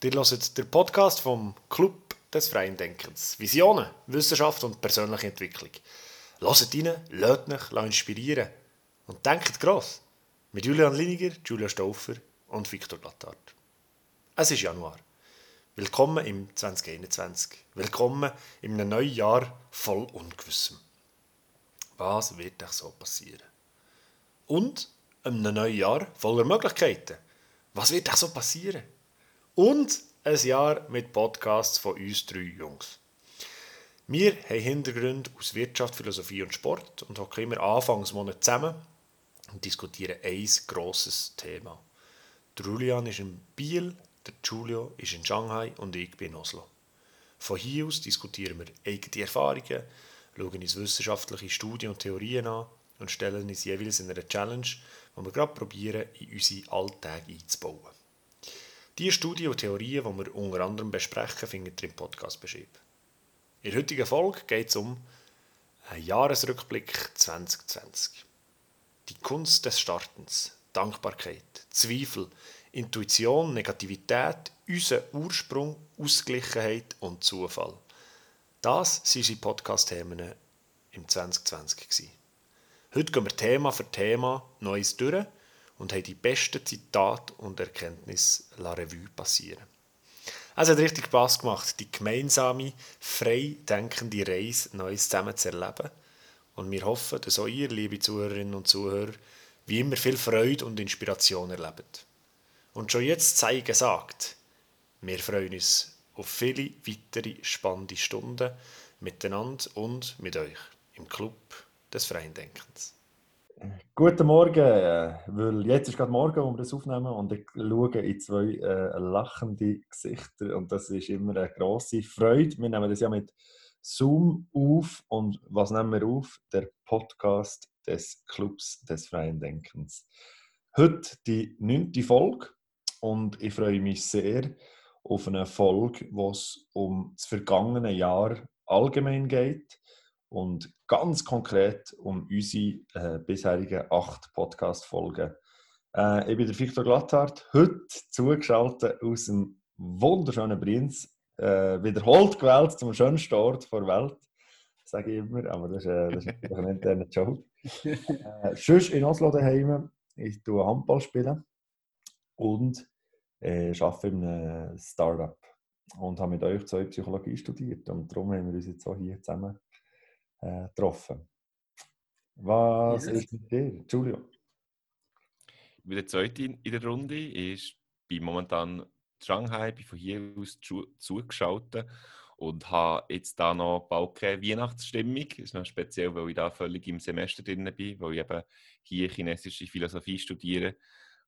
Ihr hört den Podcast vom Club des freien Denkens. Visionen, Wissenschaft und persönliche Entwicklung. Hört rein, lasst euch inspirieren und denkt gross. Mit Julian Liniger, Julia Stauffer und Viktor Glattart. Es ist Januar. Willkommen im 2021. Willkommen in einem neuen Jahr voll Ungewissem. Was wird euch so passieren? Und einem neuen Jahr voller Möglichkeiten. Was wird euch so passieren? Und ein Jahr mit Podcasts von uns drei Jungs. Wir haben Hintergründe aus Wirtschaft, Philosophie und Sport und hocken immer Anfangsmonat zusammen und diskutieren ein grosses Thema. Der Julian ist in Biel, der Giulio ist in Shanghai und ich bin in Oslo. Von hier aus diskutieren wir eigene Erfahrungen, schauen uns wissenschaftliche Studien und Theorien an und stellen uns jeweils in einer Challenge, die wir gerade probieren, in unsere Alltag einzubauen. Diese Studien und Theorien, die wir unter anderem besprechen, findet ihr im Podcast beschrieben. In der heutigen Folge geht es um einen Jahresrückblick 2020. Die Kunst des Startens, Dankbarkeit, Zweifel, Intuition, Negativität, unser Ursprung, Ausgeglichenheit und Zufall. Das waren unsere Podcast-Themen im 2020. Gewesen. Heute gehen wir Thema für Thema Neues durch und haben die besten Zitate und Erkenntnisse la Revue passieren. Es hat richtig Spass gemacht, die gemeinsame, frei denkende Reise Neues zusammen zu erleben. Und wir hoffen, dass auch ihr, liebe Zuhörerinnen und Zuhörer, wie immer viel Freude und Inspiration erlebt. Und schon jetzt sei gesagt, wir freuen uns auf viele weitere spannende Stunden miteinander und mit euch im Club des freien Denkens. Guten Morgen, äh, weil jetzt ist gerade Morgen, wo wir das aufnehmen und ich schaue in zwei äh, lachende Gesichter und das ist immer eine grosse Freude. Wir nehmen das ja mit Zoom auf und was nehmen wir auf? Der Podcast des Clubs des freien Denkens. Heute die neunte Folge und ich freue mich sehr auf eine Folge, wo es um das vergangene Jahr allgemein geht und ganz konkret um unsere äh, bisherigen acht Podcast-Folgen. Äh, ich bin der Victor Glatthardt, heute zugeschaltet aus dem wunderschönen Brienz, äh, wiederholt gewählt zum schönsten Ort der Welt, sage ich immer, aber das ist, äh, das ist ein interner Joke. äh, sonst in Oslo daheim, ich tue Handball spielen und äh, arbeite in einem Startup und habe mit euch zwei Psychologie studiert und darum haben wir uns jetzt auch hier zusammen äh, getroffen. Was yes. ist mit dir, Julio? Ich bin der Zweite in der Runde. Ich bin momentan in Shanghai, bin von hier aus zugeschaltet und habe jetzt da noch bald keine Weihnachtsstimmung. Das ist noch speziell, weil ich da völlig im Semester drin bin, weil ich eben hier chinesische Philosophie studiere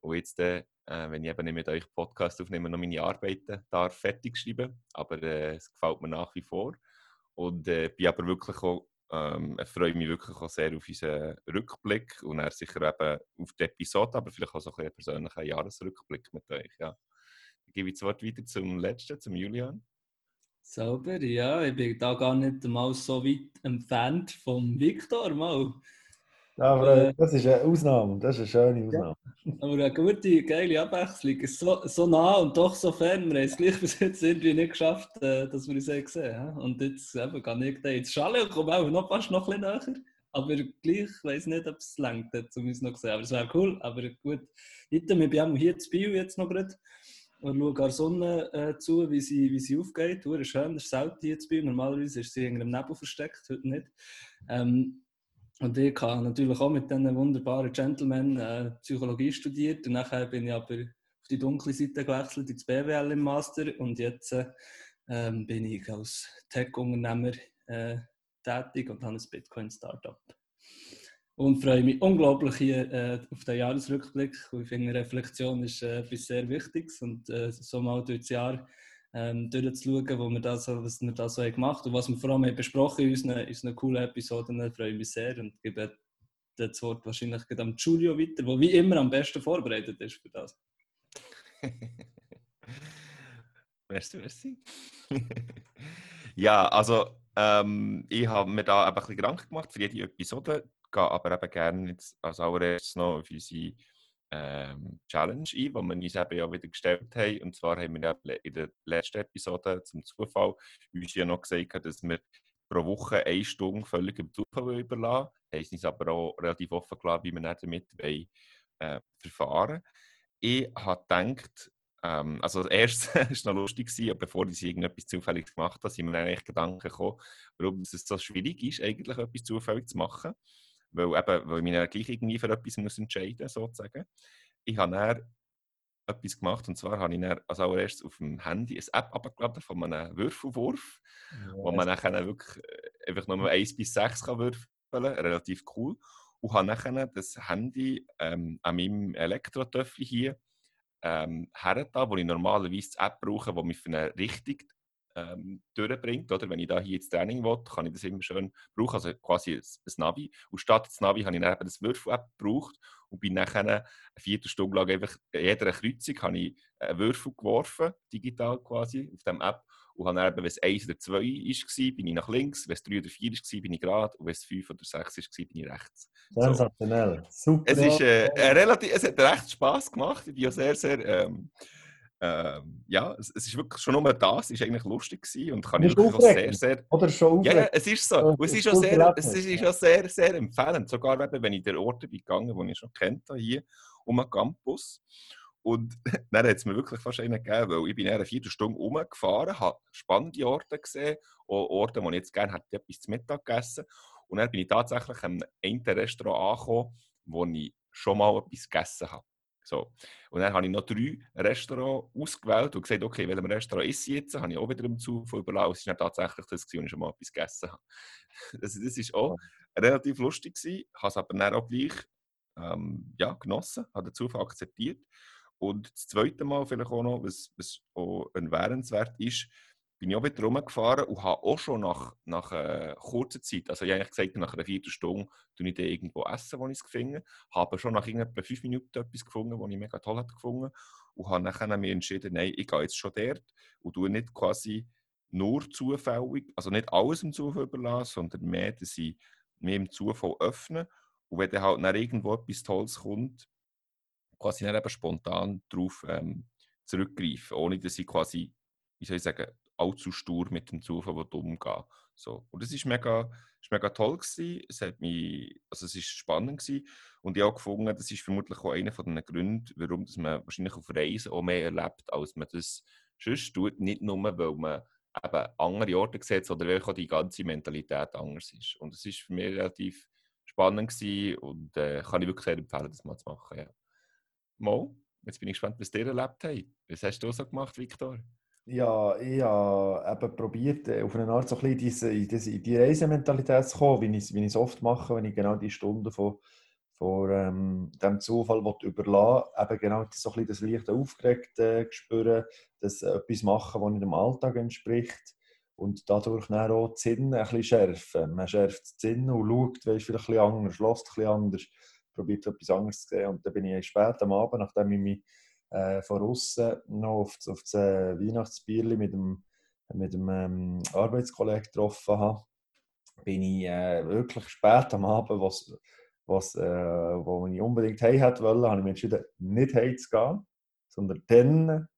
und jetzt, äh, wenn ich eben nicht mit euch Podcast aufnehme, noch meine Arbeiten darf fertig schreiben. Aber äh, es gefällt mir nach wie vor. Und äh, bin aber wirklich auch ähm, ich freue mich wirklich auch sehr auf unseren Rückblick und er sicher eben auf die Episode, aber vielleicht auch so ein persönlichen Jahresrückblick mit euch. Ja. Ich gebe das Wort weiter zum letzten, zum Julian. Sauber, ja, ich bin da gar nicht mal so weit entfernt vom Viktor mal. Aber äh, das ist eine Ausnahme, das ist eine schöne Ausnahme. Ja, aber eine gute, geile Abwechslung. So, so nah und doch so fern. Wir haben es gleich bis jetzt irgendwie nicht geschafft, äh, dass wir uns gesehen haben. Und jetzt eben, kann ich da ins Schale kommen, auch noch fast noch ein bisschen näher. Aber gleich weiß nicht, ob es längt, um uns noch zu sehen. Aber es wäre cool. Aber gut, heute, wir sind hier zu Bio jetzt noch gerade und schaue der Sonne äh, zu, wie sie, wie sie aufgeht. Das ist schön, das ist selten hier zu Bio. Normalerweise ist sie in einem Nebel versteckt, heute nicht. Ähm, und ich habe natürlich auch mit diesen wunderbaren Gentlemen äh, Psychologie studiert. Und nachher bin ich aber auf die dunkle Seite gewechselt, ins BWL im Master. Und jetzt äh, ähm, bin ich als Tech-Unternehmer äh, tätig und habe ein Bitcoin-Startup. Und freue mich unglaublich hier äh, auf den Jahresrückblick. Ich finde, Reflexion ist äh, etwas sehr Wichtiges. Und äh, so mal durch das Jahr ähm, durchzuschauen, wo wir das, was wir da so haben gemacht und was wir vor allem haben besprochen in unseren, in coolen Episoden. Da freue ich mich sehr und gebe das Wort wahrscheinlich am Julio weiter, der wie immer am besten vorbereitet ist für das. merci, merci. ja, also ähm, ich habe mir da ein bisschen Gedanken gemacht für jede Episode, gehe aber eben gerne jetzt als allererstes noch auf unsere ähm, Challenge ein, die wir uns eben ja wieder gestellt haben. Und zwar haben wir in der letzten Episode zum Zufall uns ja noch gesagt, dass wir pro Woche eine Stunde völlig im Zufall überlassen. Haben uns aber auch relativ offen gelassen, wie wir damit wollen, äh, verfahren Ich habe gedacht, ähm, also das erste war noch lustig, gewesen, bevor ich irgendetwas zufällig gemacht habe, sind mir eigentlich Gedanken gekommen, warum es so schwierig ist, eigentlich etwas zufällig zu machen. Weil, eben, weil ich mich gleich irgendwie für etwas muss entscheiden muss, sozusagen. Ich habe dann etwas gemacht, und zwar habe ich dann als allererstes auf dem Handy eine App abgeladen von einem Würfelwurf, ja, wo man dann wirklich äh, einfach nur 1 bis 6 kann würfeln kann, relativ cool. Und habe dann das Handy ähm, an meinem Elektrotöffel hier ähm, hergetan, wo ich normalerweise die App brauche, die mich für eine Richtung ähm, durchbringt. Oder? Wenn ich da hier ins Training will, kann ich das immer schön brauchen, also quasi ein, ein Navi. Und statt des Navi habe ich dann eben das Würfel-App gebraucht und bin nachher eine Viertelstunde lang einfach in jeder Kreuzung habe ich einen Würfel geworfen, digital quasi, auf dem App. Und habe dann eben, wenn es 1 oder 2 war, bin ich nach links, wenn es 3 oder 4 war, bin ich gerade und wenn es 5 oder 6 war, bin ich rechts. Sensationell, so. super. Es, ist, äh, relativ, es hat recht Spass gemacht, ich bin ja sehr, sehr... Ähm, ähm, ja, es, es, ist wirklich schon nur das, ist eigentlich lustig gewesen und kann ich wirklich sehr, sehr... Oder schon Ja, ja, es ist so. Und es ist auch sehr, es ist auch sehr, sehr empfehlend. Sogar wenn ich der Orte bin gegangen, die ich schon kennt hier, um den Campus. Und dann hat es mir wirklich fast einen gegeben, weil ich bin eine Viertelstunde rumgefahren, habe spannende Orte gesehen, auch Orte, wo ich jetzt gerne hätte etwas zu Mittag gegessen. Und dann bin ich tatsächlich an einem Restaurant angekommen, wo ich schon mal etwas gegessen habe. So. Und dann habe ich noch drei Restaurants ausgewählt und gesagt, okay, welchem Restaurant ist sie jetzt? Habe ich auch wieder im Zufall überlassen. Es ist dann tatsächlich das, was ich schon mal etwas gegessen habe. Also, das war auch relativ lustig. Ich habe es aber dann auch gleich ähm, ja, genossen, habe den Zufall akzeptiert. Und das zweite Mal vielleicht auch noch, was, was auch ein Währenswert ist, bin ich auch wieder rumgefahren und habe auch schon nach, nach äh, kurzer Zeit, also ich habe gesagt, nach einer Viertelstunde tue ich dann irgendwo essen, wo ich es gefunden habe, schon nach etwa fünf Minuten etwas gefunden, was ich mega toll hatte gefunden und habe dann mir entschieden, nein, ich gehe jetzt schon dort und tue nicht quasi nur zufällig, also nicht alles im Zufall überlassen, sondern mehr, dass ich mir im Zufall öffne und wenn dann halt nach irgendwo etwas Tolles kommt, quasi dann eben spontan darauf ähm, zurückgreifen, ohne dass ich quasi, wie soll ich sagen, allzu stur mit dem Zufall umgehen. So. Und das war mega, mega toll. Gewesen. Es, hat mich, also es ist spannend gewesen. und ich habe gefunden, das ist vermutlich auch einer der Gründe, warum dass man wahrscheinlich auf Reisen auch mehr erlebt, als man das sonst tut. Nicht nur, weil man eben andere Orte sieht, oder weil auch die ganze Mentalität anders ist. Und es war für mich relativ spannend gewesen und äh, kann ich wirklich sehr empfehlen, das mal zu machen. Ja. Mo, jetzt bin ich gespannt, was ihr erlebt habt. Was hast du so gemacht, Viktor? Ja, ich habe eben probiert, äh, auf eine Art so ein bisschen diese, diese Reisementalität zu kommen, wie ich, es oft mache, wenn ich genau die Stunden von, von ähm, dem Zufall überlasse, eben genau so ein bisschen das leichte Aufgeregte spüren, das etwas machen, was dem Alltag entspricht und dadurch dann auch die Sinne ein bisschen schärfen. Man schärft die Sinne und schaut, weißt, vielleicht ein bisschen anders, lässt ein bisschen anders, probiert etwas anderes zu sehen und dann bin ich spät am Abend, nachdem ich mich äh, von außen noch auf, auf das äh, Weihnachtsbierli mit dem, mit dem ähm, Arbeitskollegen getroffen habe, bin ich äh, wirklich spät am Abend, was, was, äh, wo ich unbedingt heim hätte wollen, habe ich mich entschieden, nicht heim zu gehen, sondern dann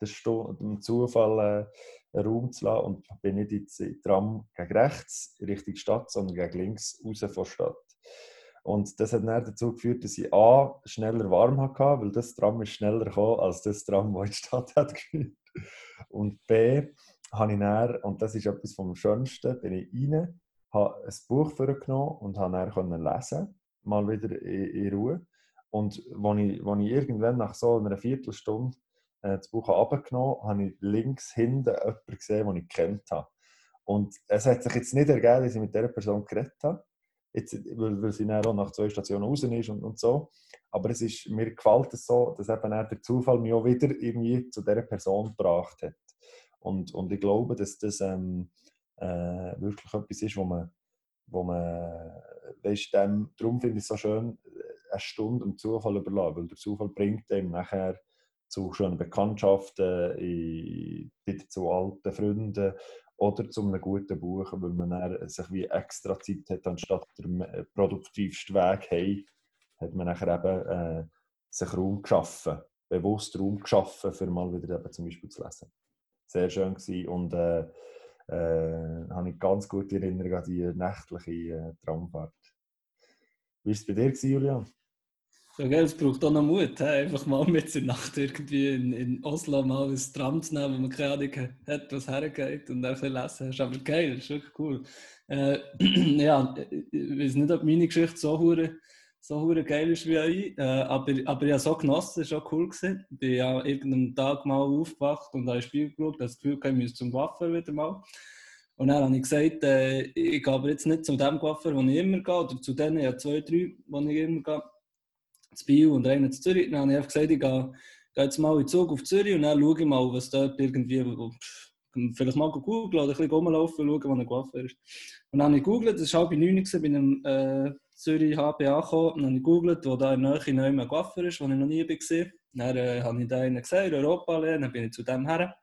dem Zufall äh, Raum zu lassen und bin nicht in die Tram gegen rechts Richtung Stadt, sondern gegen links raus von der Stadt. Und das hat dann dazu geführt, dass ich A, schneller warm hatte, weil das Tram ist schneller gekommen als das Tram, das in die Stadt hat. Und B, habe ich dann, und das ist etwas vom Schönsten, bin ich rein, habe ein Buch vorgenommen und habe dann lesen, mal wieder in, in Ruhe. Und als ich, als ich irgendwann nach so einer Viertelstunde äh, das Buch abgenommen habe, habe ich links hinten jemanden gesehen, den ich kennt habe. Und es hat sich jetzt nicht ergeben, dass ich mit dieser Person geredet habe, jetzt, weil, weil sie dann auch nach zwei Stationen raus ist und, und so. Aber es ist, mir gefällt es so, dass eben der Zufall mich auch wieder irgendwie zu dieser Person gebracht hat. Und, und ich glaube, dass das ähm, äh, wirklich etwas ist, wo man, wo man weißt, dem, darum finde ich es so schön, eine Stunde dem Zufall überlassen, weil der Zufall bringt einem nachher zu schönen Bekanntschaften, wieder zu alten Freunden oder zu einem guten Buch, weil man sich wie extra Zeit hat, anstatt der produktivsten Weg hey, hat man nachher eben äh, sich Raum geschaffen, bewusst Raum geschaffen, für mal wieder eben zum Beispiel zu lesen. Sehr schön gewesen und äh, äh, habe ich ganz gute Erinnerungen an die nächtliche äh, Traumfahrt. Wie war es bei dir, Julian? Ja, gell, es braucht auch noch Mut, he? einfach mal mit der Nacht irgendwie in, in Oslo mal ein Tram zu nehmen, wenn man keine Ahnung hat, was hergeht und ein bisschen lesen hast. Aber geil, das ist wirklich cool. Äh, ja, ich weiß nicht, ob meine Geschichte so hure so geil ist wie euch, äh, aber, aber ich habe so genossen, es war auch cool. Gewesen. Ich bin ja irgendeinem Tag mal aufgewacht und habe ein Spiel geschaut, das Gefühl, ich müsste zum Waffen wieder mal. Und dann habe ich gesagt, äh, ich gehe aber jetzt nicht zu dem Coiffeur, wo ich immer gehe, oder zu denen, ja zwei, drei, wo ich immer gehe, zu Biel und einen zu Zürich. Dann habe ich einfach gesagt, ich gehe, gehe jetzt mal in Zug auf Zürich und dann schaue ich mal, was dort irgendwie, vielleicht mal googeln oder ein bisschen rumlaufen, schauen, wo ein Coiffeur ist. Und dann habe ich gegoogelt, das war halb neun, bei einem äh, Zürich HBA gekommen, und dann habe ich gegoogelt, wo da in der Nähe neu ein Coiffeur ist, wo ich noch nie war. Dann äh, habe ich da einen gesehen, in Europa, dann bin ich zu dem her.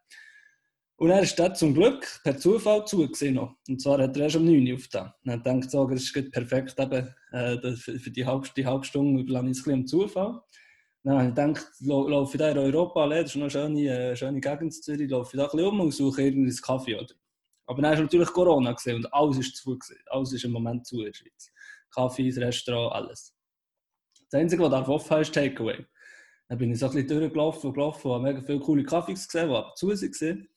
Und er ist dort zum Glück per Zufall zugesehen. Und zwar hat er erst um 9 Uhr aufgetan. Und er denkt, so, das ist perfekt eben, äh, für die halbe, die Stunde überlasse ich es ein Zufall. Dann habe ich gedacht, laufe ich da in Europa, das ist noch eine schöne, äh, schöne Gegend in Zürich, laufe ich da ein bisschen um und suche irgendwie einen Kaffee. Oder? Aber dann ist natürlich Corona gesehen und alles ist zu. Alles ist im Moment zu in der Schweiz. Kaffees, Restaurant, alles. Das Einzige, was darf offen ist Takeaway. Dann bin ich so ein bisschen durchgelaufen und gelaufen und habe mega viele coole Kaffees gesehen, die aber zu waren.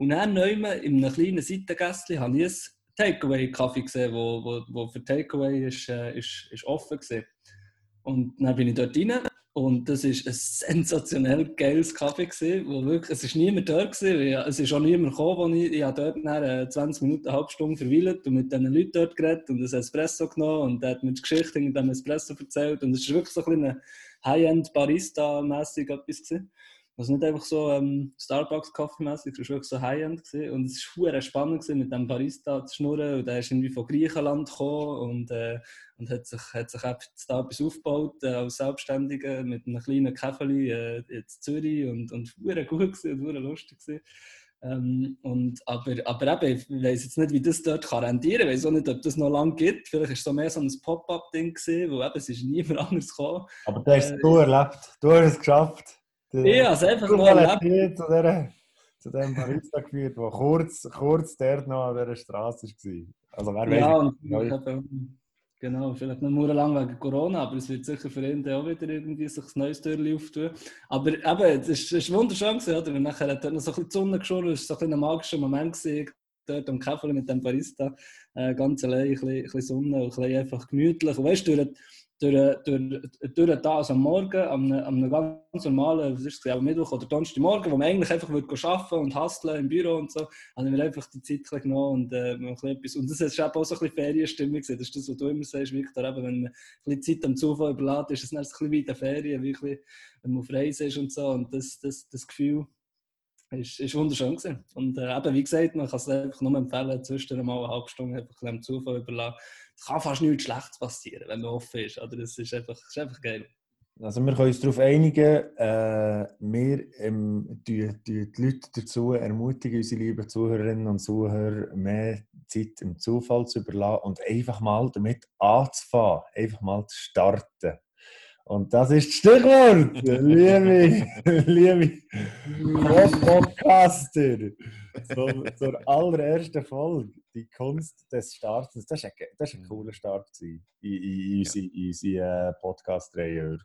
Und dann neu in einem kleinen Seitengästchen habe ich einen Takeaway-Kaffee gesehen, wo, wo, wo für Takeaway ist, äh, ist, ist offen war. Und dann bin ich dort rein und das war ein sensationell geiles Kaffee wo wirklich, es ist niemand dort gewesen, es ist auch niemand gekommen, ich, ich habe dort nach 20 Minuten, eine halbe Stunde verweilt und mit diesen Leuten dort geredet und ein Espresso genommen und er hat mir die Geschichte in dem Espresso erzählt und es war wirklich so ein bisschen High-End Barista-mässig etwas gewesen. Also nicht einfach so ähm, Starbucks-Kaffeemässig, es war wirklich so High-End. Und es war spannend, gewesen, mit dem Barista zu schnurren. Und der ist irgendwie von Griechenland gekommen und, äh, und hat sich, hat sich da etwas aufgebaut äh, als Selbstständiger mit einem kleinen Käfeli äh, in Zürich. Und, und war gut gewesen, und lustig. Gewesen. Ähm, und, aber, aber eben, ich weiß jetzt nicht, wie das dort kann rendieren kann. Ich weiß auch nicht, ob das noch lange gibt. Vielleicht war es so mehr so ein Pop-Up-Ding, wo eben, es ist niemand anders gekommen. Aber du hast es äh, erlebt. Du hast es geschafft. Ja, es einfach mal erlebt. Zu, der, zu dem Barista geführt, der kurz, kurz dort noch an dieser Straße war. Also wer ja, weiß. Und genau, vielleicht noch nur lang wegen Corona, aber es wird sicher für ihn auch wieder irgendwie sich ein neues Türchen auftun. Aber eben, es war wunderschön, gewesen, oder? Und nachher hat er noch so ein bisschen die Sonne geschoren, es war so ein, ein magischer Moment gewesen, dort am Käfer mit dem Barista, äh, ganz allein, ein bisschen, ein bisschen Sonne, ein bisschen einfach gemütlich. Und weißt du, durch, durch, durch das am Morgen, am, am ganz normalen, was ist es, am Mittwoch oder Donnerstagmorgen, wo man eigentlich einfach würde arbeiten und hustlen im Büro und so, habe ich mir einfach die Zeit genommen und äh, etwas, und das ist auch so ein bisschen Ferienstimmung, das ist das, was du immer sagst, Victor, eben, wenn man ein bisschen Zeit am Zufall überlässt, ist es dann ein bisschen wie in den Ferien, wie bisschen, wenn man auf Reise ist und so, und das, das, das Gefühl ist, ist wunderschön gewesen. Und äh, eben, wie gesagt, man kann es einfach nur empfehlen, zwischendurch mal eine halbe Stunde einfach ein Zufall überlassen es kann fast nichts Schlechtes passieren, wenn man offen ist. Oder das ist einfach, ist einfach geil. Also wir können uns darauf einigen, äh, wir ähm, die, die, die Leute dazu ermutigen, unsere lieben Zuhörerinnen und Zuhörer, mehr Zeit im Zufall zu überlassen und einfach mal damit anzufangen, einfach mal zu starten. Und das ist das Stichwort, liebe, liebe Podcaster, zur, zur allerersten Folge, die Kunst des Startens. Das war ein, das ein cooler Start in, in, in unsere, in unsere äh, Podcast-Reihe.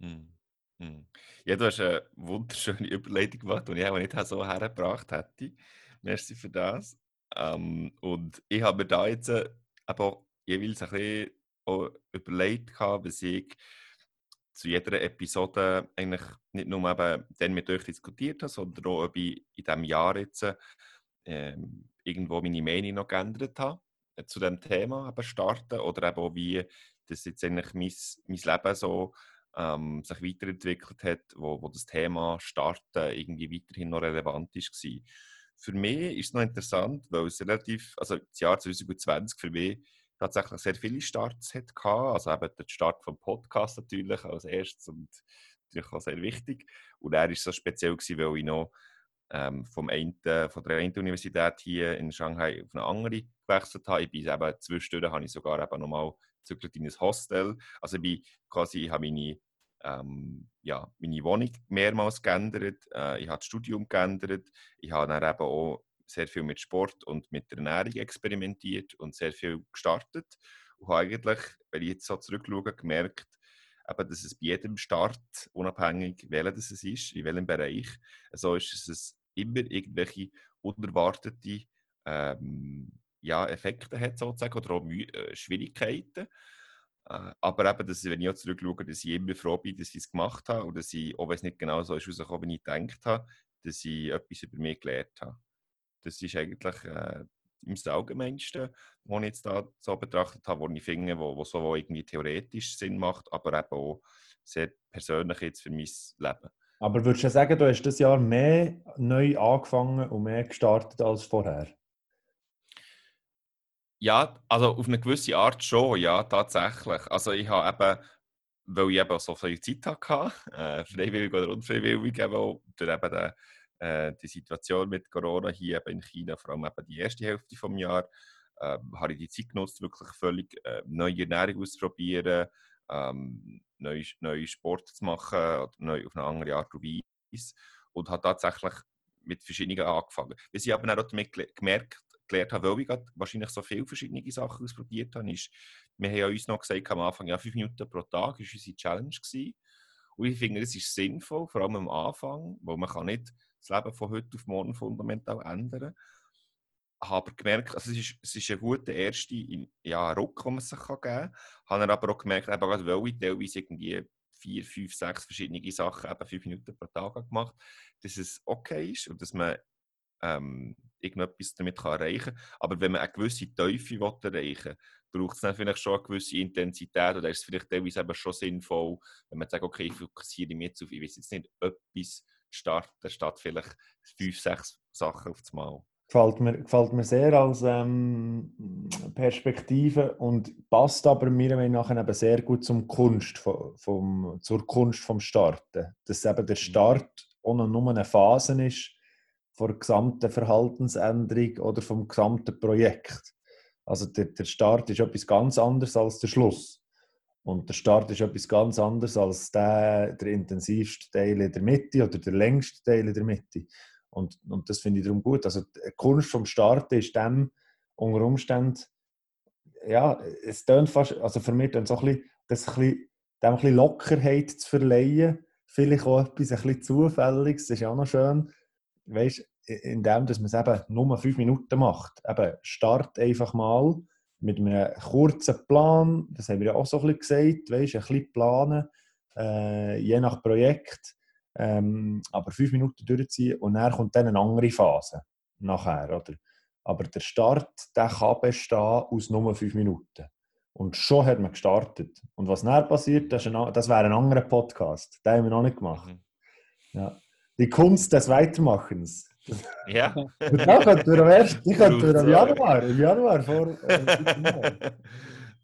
Hm. Hm. Ja, du hast eine wunderschöne Überleitung gemacht, die ich auch nicht so hergebracht hätte. Merci für das. Ähm, und ich habe mir da jetzt äh, aber jeweils ein bisschen auch überlegt, was ich zu jeder Episode eigentlich nicht nur eben dann mit euch diskutiert habe, sondern auch, ob ich in diesem Jahr jetzt äh, irgendwo meine Meinung noch geändert habe äh, zu dem Thema eben starten oder eben auch wie das jetzt eigentlich mein, mein Leben so ähm, sich weiterentwickelt hat, wo, wo das Thema Starten irgendwie weiterhin noch relevant ist. Für mich ist es noch interessant, weil es relativ, also das Jahr 2020 für mich tatsächlich sehr viele Starts hatte. Also eben der Start vom Podcast natürlich als erstes und natürlich auch sehr wichtig. Und er war so speziell, gewesen, weil ich noch ähm, vom einen, von der einen Universität hier in Shanghai auf eine andere gewechselt habe. Ich bin eben zwischendurch habe ich sogar eben nochmal zurück in ein Hostel. Also ich bin quasi, ich habe meine, ähm, ja, meine Wohnung mehrmals geändert, äh, ich habe das Studium geändert, ich habe dann eben auch sehr viel mit Sport und mit der Ernährung experimentiert und sehr viel gestartet und habe eigentlich, wenn ich jetzt so zurückschaue, gemerkt, eben, dass es bei jedem Start, unabhängig welcher das es ist, in welchem Bereich, so ist es immer irgendwelche unerwartete ähm, ja, Effekte hat sozusagen oder auch äh, Schwierigkeiten. Äh, aber eben, dass, wenn ich auch zurückschaue, dass ich immer froh bin, dass ich es gemacht habe und dass ich, auch wenn es nicht genau so ist, wie ich gedacht habe, dass ich etwas über mich gelernt habe. Das ist eigentlich äh, im Allgemeinsten, was ich jetzt da so betrachtet habe, wo ich finde, wo, wo so irgendwie theoretisch Sinn macht, aber eben auch sehr persönlich jetzt für mein Leben. Aber würdest du sagen, du hast das Jahr mehr neu angefangen und mehr gestartet als vorher? Ja, also auf eine gewisse Art schon, ja, tatsächlich. Also ich habe eben, weil ich eben so viel Zeit hatte, äh, freiwillig oder unfreiwillig, eben, durch eben den äh, die Situation mit Corona hier in China, vor allem eben die erste Hälfte des Jahres, äh, habe ich die Zeit genutzt, wirklich völlig äh, neue Ernährung auszuprobieren, ähm, neue, neue Sport zu machen oder neu auf eine andere Art und Weise und habe tatsächlich mit verschiedenen angefangen. Was ich aber auch damit gemerkt gelernt habe, weil ich wahrscheinlich so viele verschiedene Sachen ausprobiert habe, ist, wir haben ja uns noch gesagt am Anfang, ja, fünf Minuten pro Tag war unsere Challenge. Gewesen. Und ich finde, das ist sinnvoll, vor allem am Anfang, weil man kann nicht das Leben von heute auf morgen fundamental ändern. Ich habe aber gemerkt, also es, ist, es ist ein guter erster ja, Ruck, den man sich geben kann. Ich habe aber auch gemerkt, eben, weil ich teilweise irgendwie vier, fünf, sechs verschiedene Sachen eben fünf Minuten pro Tag gemacht dass es okay ist und dass man ähm, irgendetwas damit kann erreichen kann. Aber wenn man eine gewisse Teufel erreichen will, braucht es dann vielleicht schon eine gewisse Intensität oder ist es vielleicht teilweise schon sinnvoll, wenn man sagt, okay, ich fokussiere mich jetzt auf, ich weiß jetzt nicht, etwas starten, statt vielleicht fünf, sechs Sachen auf das Mal. Gefällt mir, gefällt mir sehr als ähm, Perspektive und passt aber meiner Meinung nach eben sehr gut zum Kunst vom, vom, zur Kunst vom Starten. Dass eben der mhm. Start noch nur eine Phase ist von der gesamten Verhaltensänderung oder vom gesamten Projekt. Also der, der Start ist etwas ganz anderes als der Schluss. Und der Start ist etwas ganz anderes als der, der intensivste Teil in der Mitte oder der längste Teil in der Mitte. Und, und das finde ich darum gut. Also die Kunst vom Start ist dem unter Umständen, ja, es tönt fast, also für mich dann so ein bisschen, das ein bisschen, dem ein bisschen Lockerheit zu verleihen. Vielleicht auch etwas ein bisschen Zufälliges, das ist auch noch schön. Weißt indem dass man es eben nur fünf Minuten macht. Eben, start einfach mal mit einem kurzen Plan, das haben wir ja auch so ein bisschen gesagt, weißt, ein bisschen planen, äh, je nach Projekt, ähm, aber fünf Minuten durchziehen und dann kommt dann eine andere Phase nachher, oder? Aber der Start, der kann bestehen aus nur fünf Minuten. Und schon hat man gestartet. Und was dann passiert, das, ein, das wäre ein anderer Podcast. Den haben wir noch nicht gemacht. Mhm. Ja. Die Kunst des Weitermachens. Ja. ja könnten wir am ersten, ich könnte im Januar, im Januar vor. Äh,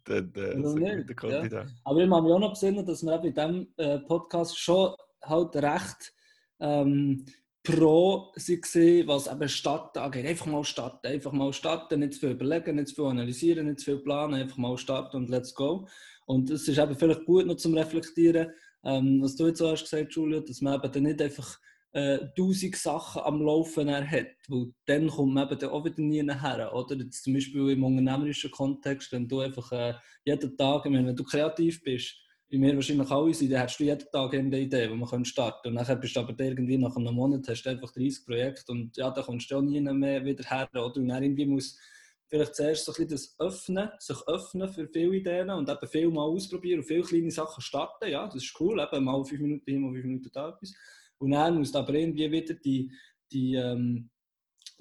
dann, äh, so ja. Aber ich habe mich auch noch besinnen, dass wir bei diesem äh, Podcast schon halt recht ähm, pro waren, was eben Starten angeht. Einfach mal starten, einfach mal starten, nicht zu viel überlegen, nicht zu viel analysieren, nicht zu viel planen, einfach mal starten und let's go. Und es ist eben vielleicht gut noch zum Reflektieren, ähm, was du jetzt auch hast gesagt, Julio, dass man eben dann nicht einfach äh, tausend Sachen am Laufen hat. Weil dann kommt man eben auch wieder nie nachher. Oder? Jetzt zum Beispiel im unternehmerischen Kontext, wenn du einfach äh, jeden Tag, wenn du kreativ bist, wie wir wahrscheinlich alle sind, dann hast du jeden Tag eine Idee, wo man starten kann. Und dann bist du aber irgendwie nach einem Monat hast du einfach 30 Projekte und ja, da kommst du auch nie mehr wieder her. Oder? Und dann irgendwie muss vielleicht zuerst so ein bisschen das öffnen, sich öffnen für viele Ideen und eben viel mal ausprobieren und viele kleine Sachen starten. Ja, das ist cool, eben mal fünf Minuten hin, mal fünf Minuten da etwas. Und dann muss aber irgendwie wieder die, die, ähm,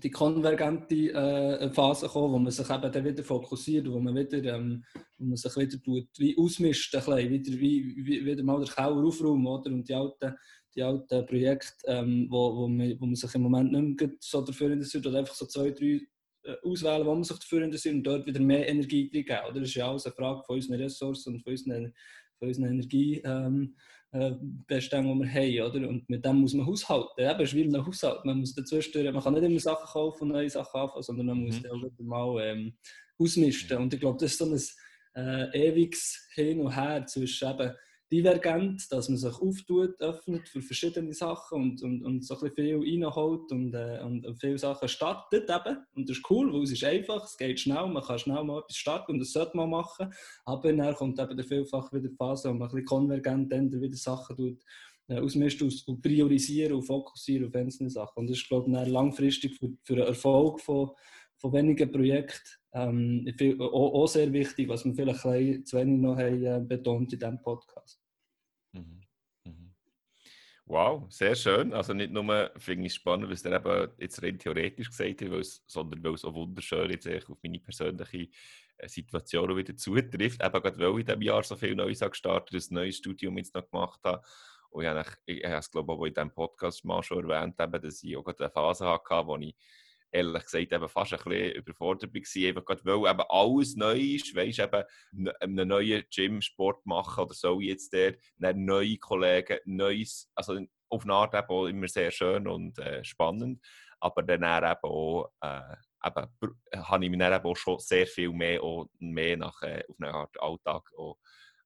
die konvergente äh, Phase kommen, wo man sich eben dann wieder fokussiert, wo man, wieder, ähm, wo man sich wieder tut, wie ausmischt, ein bisschen, wieder, wie, wie, wieder mal den Keller aufräumen oder? und die alten, die alten Projekte, ähm, wo, wo, man, wo man sich im Moment nicht mehr so dafür interessiert, oder einfach so zwei, drei äh, auswählen, wo man sich dafür interessiert und dort wieder mehr Energie reingeben. Das ist ja alles eine Frage von unseren Ressourcen und von unseren, von unseren Energie. Ähm, äh, Bestände, die wir haben. Oder? Und mit dem muss man haushalten. Eben, es ist wie ein Haushalt. Man, muss dazwischen, man kann nicht immer Sachen kaufen und neue Sachen anfangen, sondern man muss mhm. auch wieder mal ähm, ausmisten. Und ich glaube, das ist so ein äh, ewiges Hin und Her zwischen eben divergent, dass man sich auftut, öffnet für verschiedene Sachen und, und, und so ein viel reinholt und, äh, und, viele Sachen startet eben. Und das ist cool, weil es ist einfach, es geht schnell, man kann schnell mal etwas starten und das sollte man machen. Aber dann kommt eben der vielfach wieder die Phase, wo man ein bisschen konvergent wieder Sachen tut, äh, ausmisten und priorisieren und fokussieren auf einzelne Sachen. Und das ist, glaube ich, langfristig für, für den Erfolg von, von wenigen Projekten ähm, auch, sehr wichtig, was wir vielleicht zu wenig noch haben, äh, betont in diesem Podcast. Wow, sehr schön. Also nicht nur finde ich es spannend, was der eben jetzt rein theoretisch gesagt hat, sondern weil es auch wunderschön jetzt auf meine persönliche äh, Situation wieder zutrifft. Eben gerade weil ich in diesem Jahr so viel Neues gestartet ein neues Studium jetzt noch gemacht habe. Und ich habe, ich habe es, glaube ich, auch in diesem Podcast mal schon erwähnt, eben, dass ich auch gerade eine Phase hatte, wo ich ehrlich gesagt eben fast ein bisschen überfordert war, einfach gerade weil eben alles neu ist, weisst eben einen neuen Gym-Sport machen oder so jetzt der, neue Kollegen, neues, also auf eine Art eben auch immer sehr schön und äh, spannend, aber dann eben auch, äh, eben, habe ich mich dann eben auch schon sehr viel mehr, auch mehr nach, äh, auf eine Art Alltag auch,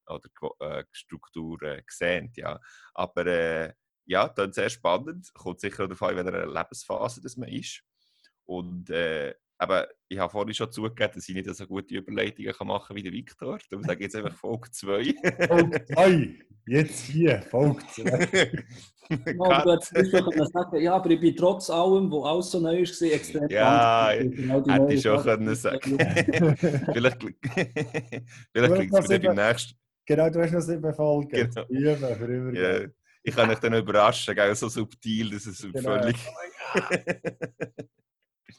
oder äh, Struktur äh, gesehen, ja. Aber äh, ja, dann sehr spannend, kommt sicher an, in welcher Lebensphase das man ist. Und äh, aber ich habe vorhin schon zugegeben, dass ich nicht so gute Überleitungen kann machen kann wie der Viktor. Darum sage ich jetzt einfach Folge 2. Folge 2! Jetzt hier, Folge 2. ja, du hättest schon sagen ja, aber ich bin trotz allem, wo alles so neu ist, extrem Ja, hätte ich schon können sagen. vielleicht vielleicht klingt es mir beim nächsten. Genau, du hast noch sieben Folgen. Genau. Üben für ja, ich kann dich dann überraschen, gell? so subtil, dass es genau. völlig...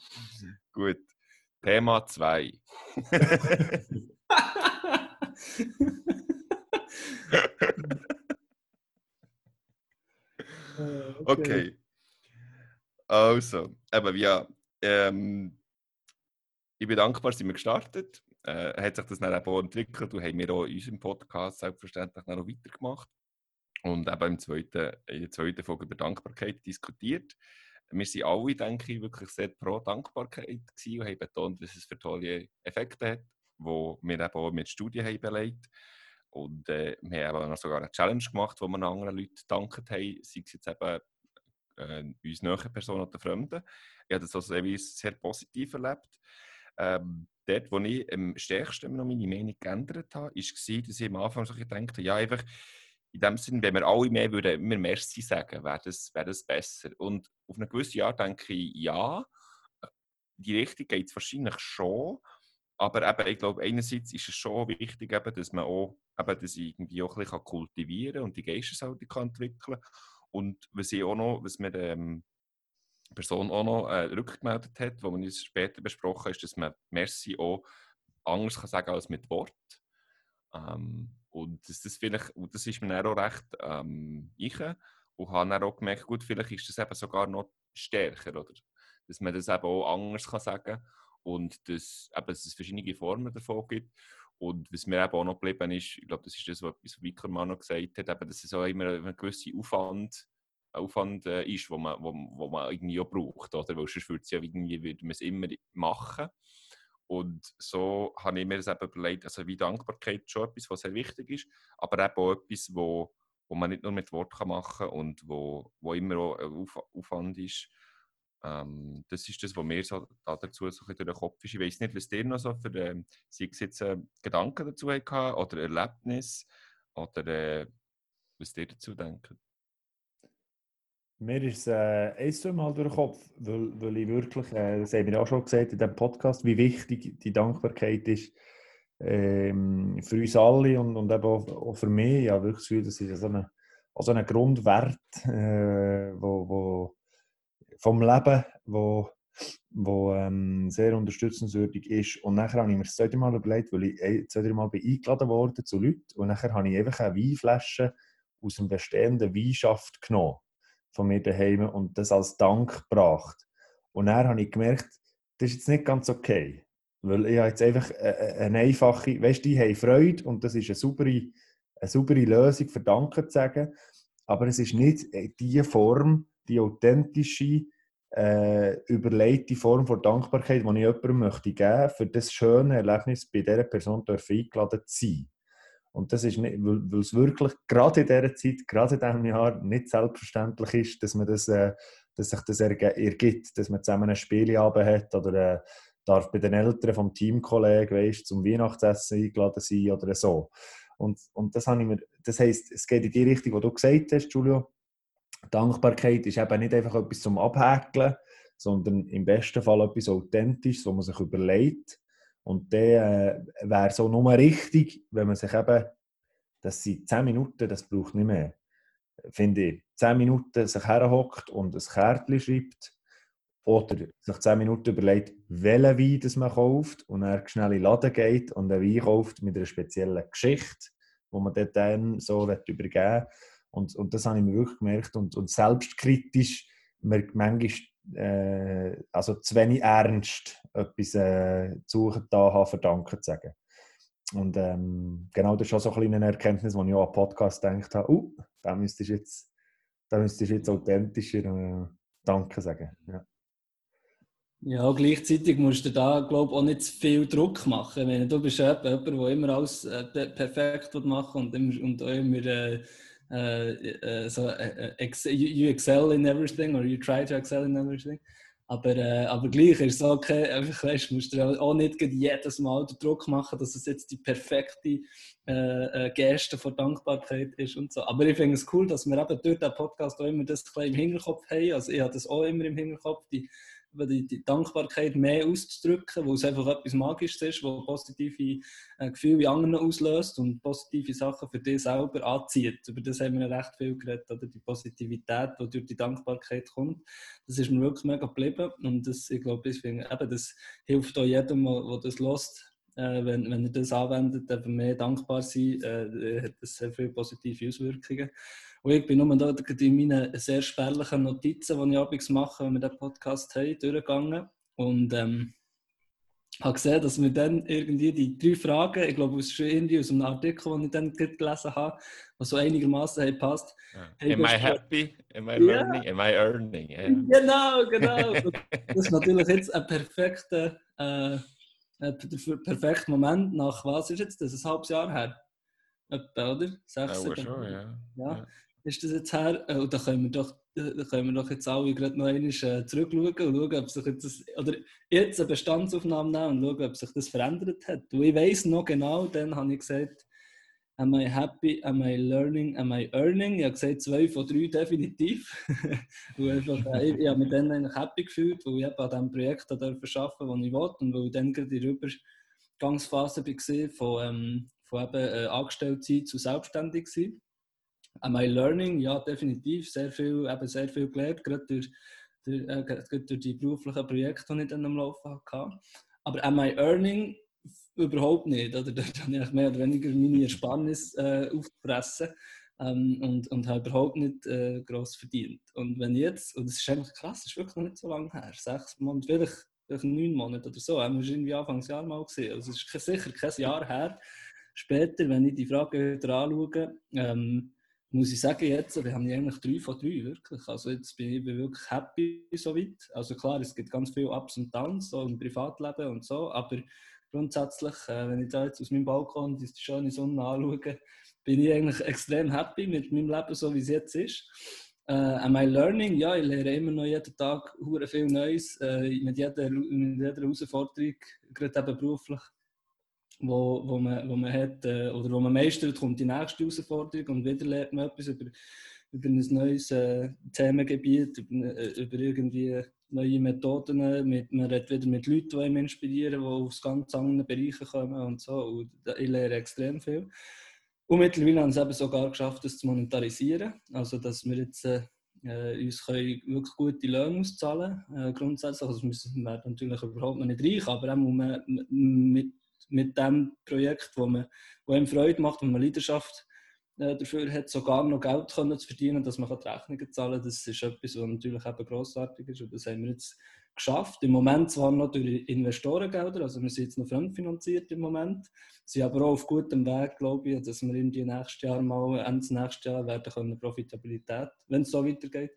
Gut. Thema 2. okay. Also, eben ja. Ähm, ich bin dankbar, dass wir gestartet äh, hat sich das dann auch entwickelt und haben wir auch in unserem Podcast selbstverständlich noch weitergemacht und eben im zweiten, in der zweiten Folge über Dankbarkeit diskutiert wir sind alle, denke ich, wirklich sehr pro Dankbarkeit gewesen und haben betont, was es für tolle Effekte hat, die wir eben auch mit Studien haben belegt. Und äh, wir haben auch sogar eine Challenge gemacht, wo wir anderen Leuten gedankt haben, sei es jetzt eben äh, uns nahe Personen oder Fremden. Ich habe das also sehr positiv erlebt. Ähm, dort, wo ich am stärksten noch meine Meinung geändert habe, war, dass ich am Anfang so gedacht habe, ja, einfach, in dem Sinne, wenn wir alle mehr würden, immer Merci sagen, wäre das, wäre das besser. Und auf eine gewisse Art denke ich, ja, die Richtung geht es wahrscheinlich schon. Aber eben, ich glaube, einerseits ist es schon wichtig, eben, dass man auch eben, das irgendwie auch ein bisschen kultivieren und die Geisteshaltung kann entwickeln Und was ich auch noch, was mir ähm, Person auch noch äh, rückgemeldet hat, wo man uns später besprochen ist, dass man Merci auch anders kann sagen als mit Wort. Ähm, und das, das, vielleicht, das ist mir dann auch recht ähm, ich und habe dann auch gemerkt, gut, vielleicht ist das eben sogar noch stärker, oder? Dass man das eben auch anders kann sagen und dass, eben, dass es verschiedene Formen davon gibt. Und was mir eben auch noch geblieben ist, ich glaube, das ist das, was Wickermann noch gesagt hat, eben, dass es auch immer ein gewisser Aufwand, Aufwand äh, ist, wo man, wo, wo man irgendwie auch braucht, oder? Weil sonst würde ja irgendwie, würde man es immer machen. Und so habe ich mir das eben überlegt, also wie Dankbarkeit schon etwas, was sehr wichtig ist, aber eben auch etwas, wo, wo man nicht nur mit Worten machen kann und wo, wo immer auch ein Aufwand ist. Ähm, das ist das, was mir so dazu so durch den Kopf ist. Ich weiß nicht, was dir noch so für äh, sei jetzt äh, Gedanken dazu hatte oder Erlebnis oder äh, was dir dazu denkt. Mir ist es äh, zwei Mal durch den Kopf, weil, weil ich wirklich, äh, das haben wir auch schon gesagt in diesem Podcast, wie wichtig die Dankbarkeit ist ähm, für uns alle und, und eben auch, auch für mich. Ja, wirklich das Gefühl, das ist so ein also ein Grundwert äh, wo, wo vom Leben, wo, wo ähm, sehr unterstützenswürdig ist. Und nachher habe ich mir das zweite Mal überlegt, weil ich zwei, drei Mal bin eingeladen worden zu Leuten und nachher habe ich einfach eine Weinflasche aus dem bestehenden Weinschaft genommen von mir daheim und das als Dank gebracht. Und dann habe ich gemerkt, das ist jetzt nicht ganz okay. Weil ich habe jetzt einfach eine einfache, weißt du, die haben Freude und das ist eine saubere eine saubere Lösung für Danke zu sagen, aber es ist nicht die Form, die authentische, äh, überlegte Form von Dankbarkeit, die ich jemandem möchte geben für das schöne Erlebnis, bei dieser Person eingeladen zu sein. Und das ist nicht, weil, es wirklich gerade in dieser Zeit, gerade in diesem Jahr nicht selbstverständlich ist, dass, man das, äh, dass sich das ergibt, dass man zusammen ein Spieleabend hat oder äh, darf bei den Eltern vom Teamkollegen weißt, zum Weihnachtsessen eingeladen sein oder so. Und, und das, habe ich mir, das heisst, es geht in die Richtung, die du gesagt hast, Julio. Dankbarkeit ist eben nicht einfach etwas zum Abhäkeln, sondern im besten Fall etwas Authentisches, wo man sich überlegt. Und dann äh, wäre so nur richtig, wenn man sich eben, das sind 10 Minuten, das braucht nicht mehr, finde ich. 10 Minuten sich herhockt und ein Kärtchen schreibt oder sich 10 Minuten überlegt, welchen Wein das man kauft und dann schnell in den Laden geht und einen Wein kauft mit einer speziellen Geschichte, wo man dann so übergeben will. Und, und das habe ich mir wirklich gemerkt. Und, und selbstkritisch, man manchmal äh, also zu wenig ernst etwas äh, zu suchen, da haben, für zu sagen. Und ähm, genau das ist auch so eine kleine Erkenntnis, wo ich auch an Podcast gedacht habe, uh, da müsstest du jetzt, da müsstest jetzt authentischer äh, Danke sagen. Ja. Ja, gleichzeitig musst du da, glaube ich, auch nicht zu viel Druck machen. Meine, du bist jemand, der immer alles äh, perfekt machen und, immer, und auch immer äh, äh, so, you excel in everything or you try to excel in everything. Aber, äh, aber gleich ist es okay, einfach, weißt, musst du auch nicht jedes Mal den Druck machen, dass es jetzt die perfekte äh, Geste von Dankbarkeit ist und so. Aber ich finde es cool, dass wir eben durch den Podcast auch immer das im Hinterkopf haben. Also ich habe das auch immer im Hinterkopf, die die, die, Dankbarkeit mehr auszudrücken, wo es einfach etwas Magisches ist, wo positive äh, Gefühle in anderen auslöst und positive Sachen für dich selber anzieht. Über das haben wir recht viel geredet, oder die Positivität, die durch die Dankbarkeit kommt. Das ist mir wirklich mega geblieben und das, ich glaube, eben, das hilft auch jedem, der das lässt, äh, wenn, wenn er das anwendet, eben mehr dankbar sein, äh, hat das sehr viele positive Auswirkungen. Und ich bin nur da in meinen sehr spärlichen Notizen, die ich abends mache, wenn wir den Podcast haben, durchgegangen. Und ähm, habe gesehen, dass wir dann irgendwie die drei Fragen, ich glaube, ist irgendwie aus einem Artikel, den ich dann gelesen habe, was so einigermaßen passt. Ja. Hey, Am I happy? Am I learning? Yeah. Am I earning? Yeah. Genau, genau. das ist natürlich jetzt ein perfekter, äh, ein perfekter Moment nach, was ist jetzt das, ein halbes Jahr her? Etwa, oder? Sechs, ja, schon, ja. ja ist das jetzt her? Äh, und da können wir doch, da können wir doch jetzt alle gerade noch einmal äh, zurückschauen und schauen, ob sich jetzt, oder jetzt eine Bestandsaufnahme nehmen und schauen, ob sich das verändert hat. Und ich weiß noch genau, dann habe ich gesagt, Am I happy? Am I learning? Am I earning? Ich habe gesagt, zwei von drei definitiv. und einfach, äh, ich, ich habe mich dann eigentlich happy gefühlt, weil ich eben an diesem Projekt arbeiten durfte, das ich wollte und weil ich dann gerade in der Übergangsphase war von, ähm, von eben, äh, Angestelltsein zu selbstständig sein. Am I learning? Ja, definitiv. Sehr viel, eben sehr viel gelernt, gerade durch, durch, äh, durch die beruflichen Projekte, die ich dann am Laufen hatte. Aber am I earning? Überhaupt nicht. Oder? Da habe ich mehr oder weniger meine Ersparnis äh, aufgefressen ähm, und, und habe überhaupt nicht äh, gross verdient. Und wenn jetzt, und das ist eigentlich krass, das ist wirklich noch nicht so lange her, sechs Monate, vielleicht, vielleicht neun Monate oder so, haben wir irgendwie Anfangsjahr mal gesehen. Also es ist sicher kein Jahr her. Später, wenn ich die Frage wieder anschaue, ähm, muss ich sagen, jetzt wir haben eigentlich drei von drei, wirklich. Also jetzt bin ich wirklich happy soweit. Also klar, es gibt ganz viele Ups und Downs, so im Privatleben und so, aber grundsätzlich, äh, wenn ich da jetzt aus meinem Balkon die schöne Sonne anschaue, bin ich eigentlich extrem happy mit meinem Leben, so wie es jetzt ist. Äh, am I learning? Ja, ich lerne immer noch jeden Tag viel Neues, äh, mit, jeder, mit jeder Herausforderung, gerade eben beruflich wo, wo, man, wo man hat, äh, oder wo man meistert, kommt die nächste Herausforderung und wieder lernt man etwas über, über ein neues äh, Themengebiet, über, äh, über irgendwie neue Methoden. Mit, man redet wieder mit Leuten, die einem inspirieren, die aus ganz anderen Bereichen kommen und so. Und ich lerne extrem viel. Und mittlerweile haben sie eben sogar geschafft, das zu monetarisieren. Also, dass wir jetzt äh, äh uns können wirklich gute Löhne auszahlen. Äh, grundsätzlich. Also, wir werden natürlich überhaupt nicht reich, aber auch mit mit dem Projekt, wo, man, wo einem Freude macht, wo man Leidenschaft äh, dafür hat, sogar noch Geld können zu verdienen, dass man die Rechnungen zahlen kann. Das ist etwas, was natürlich eben grossartig ist. Und das haben wir jetzt geschafft. Im Moment zwar noch durch Investorengelder, also wir sind jetzt noch fremdfinanziert im Moment, sind aber auch auf gutem Weg, glaube ich, dass wir in die nächstes Jahr mal, Ende nächstes Jahr werden können Profitabilität, wenn es so weitergeht,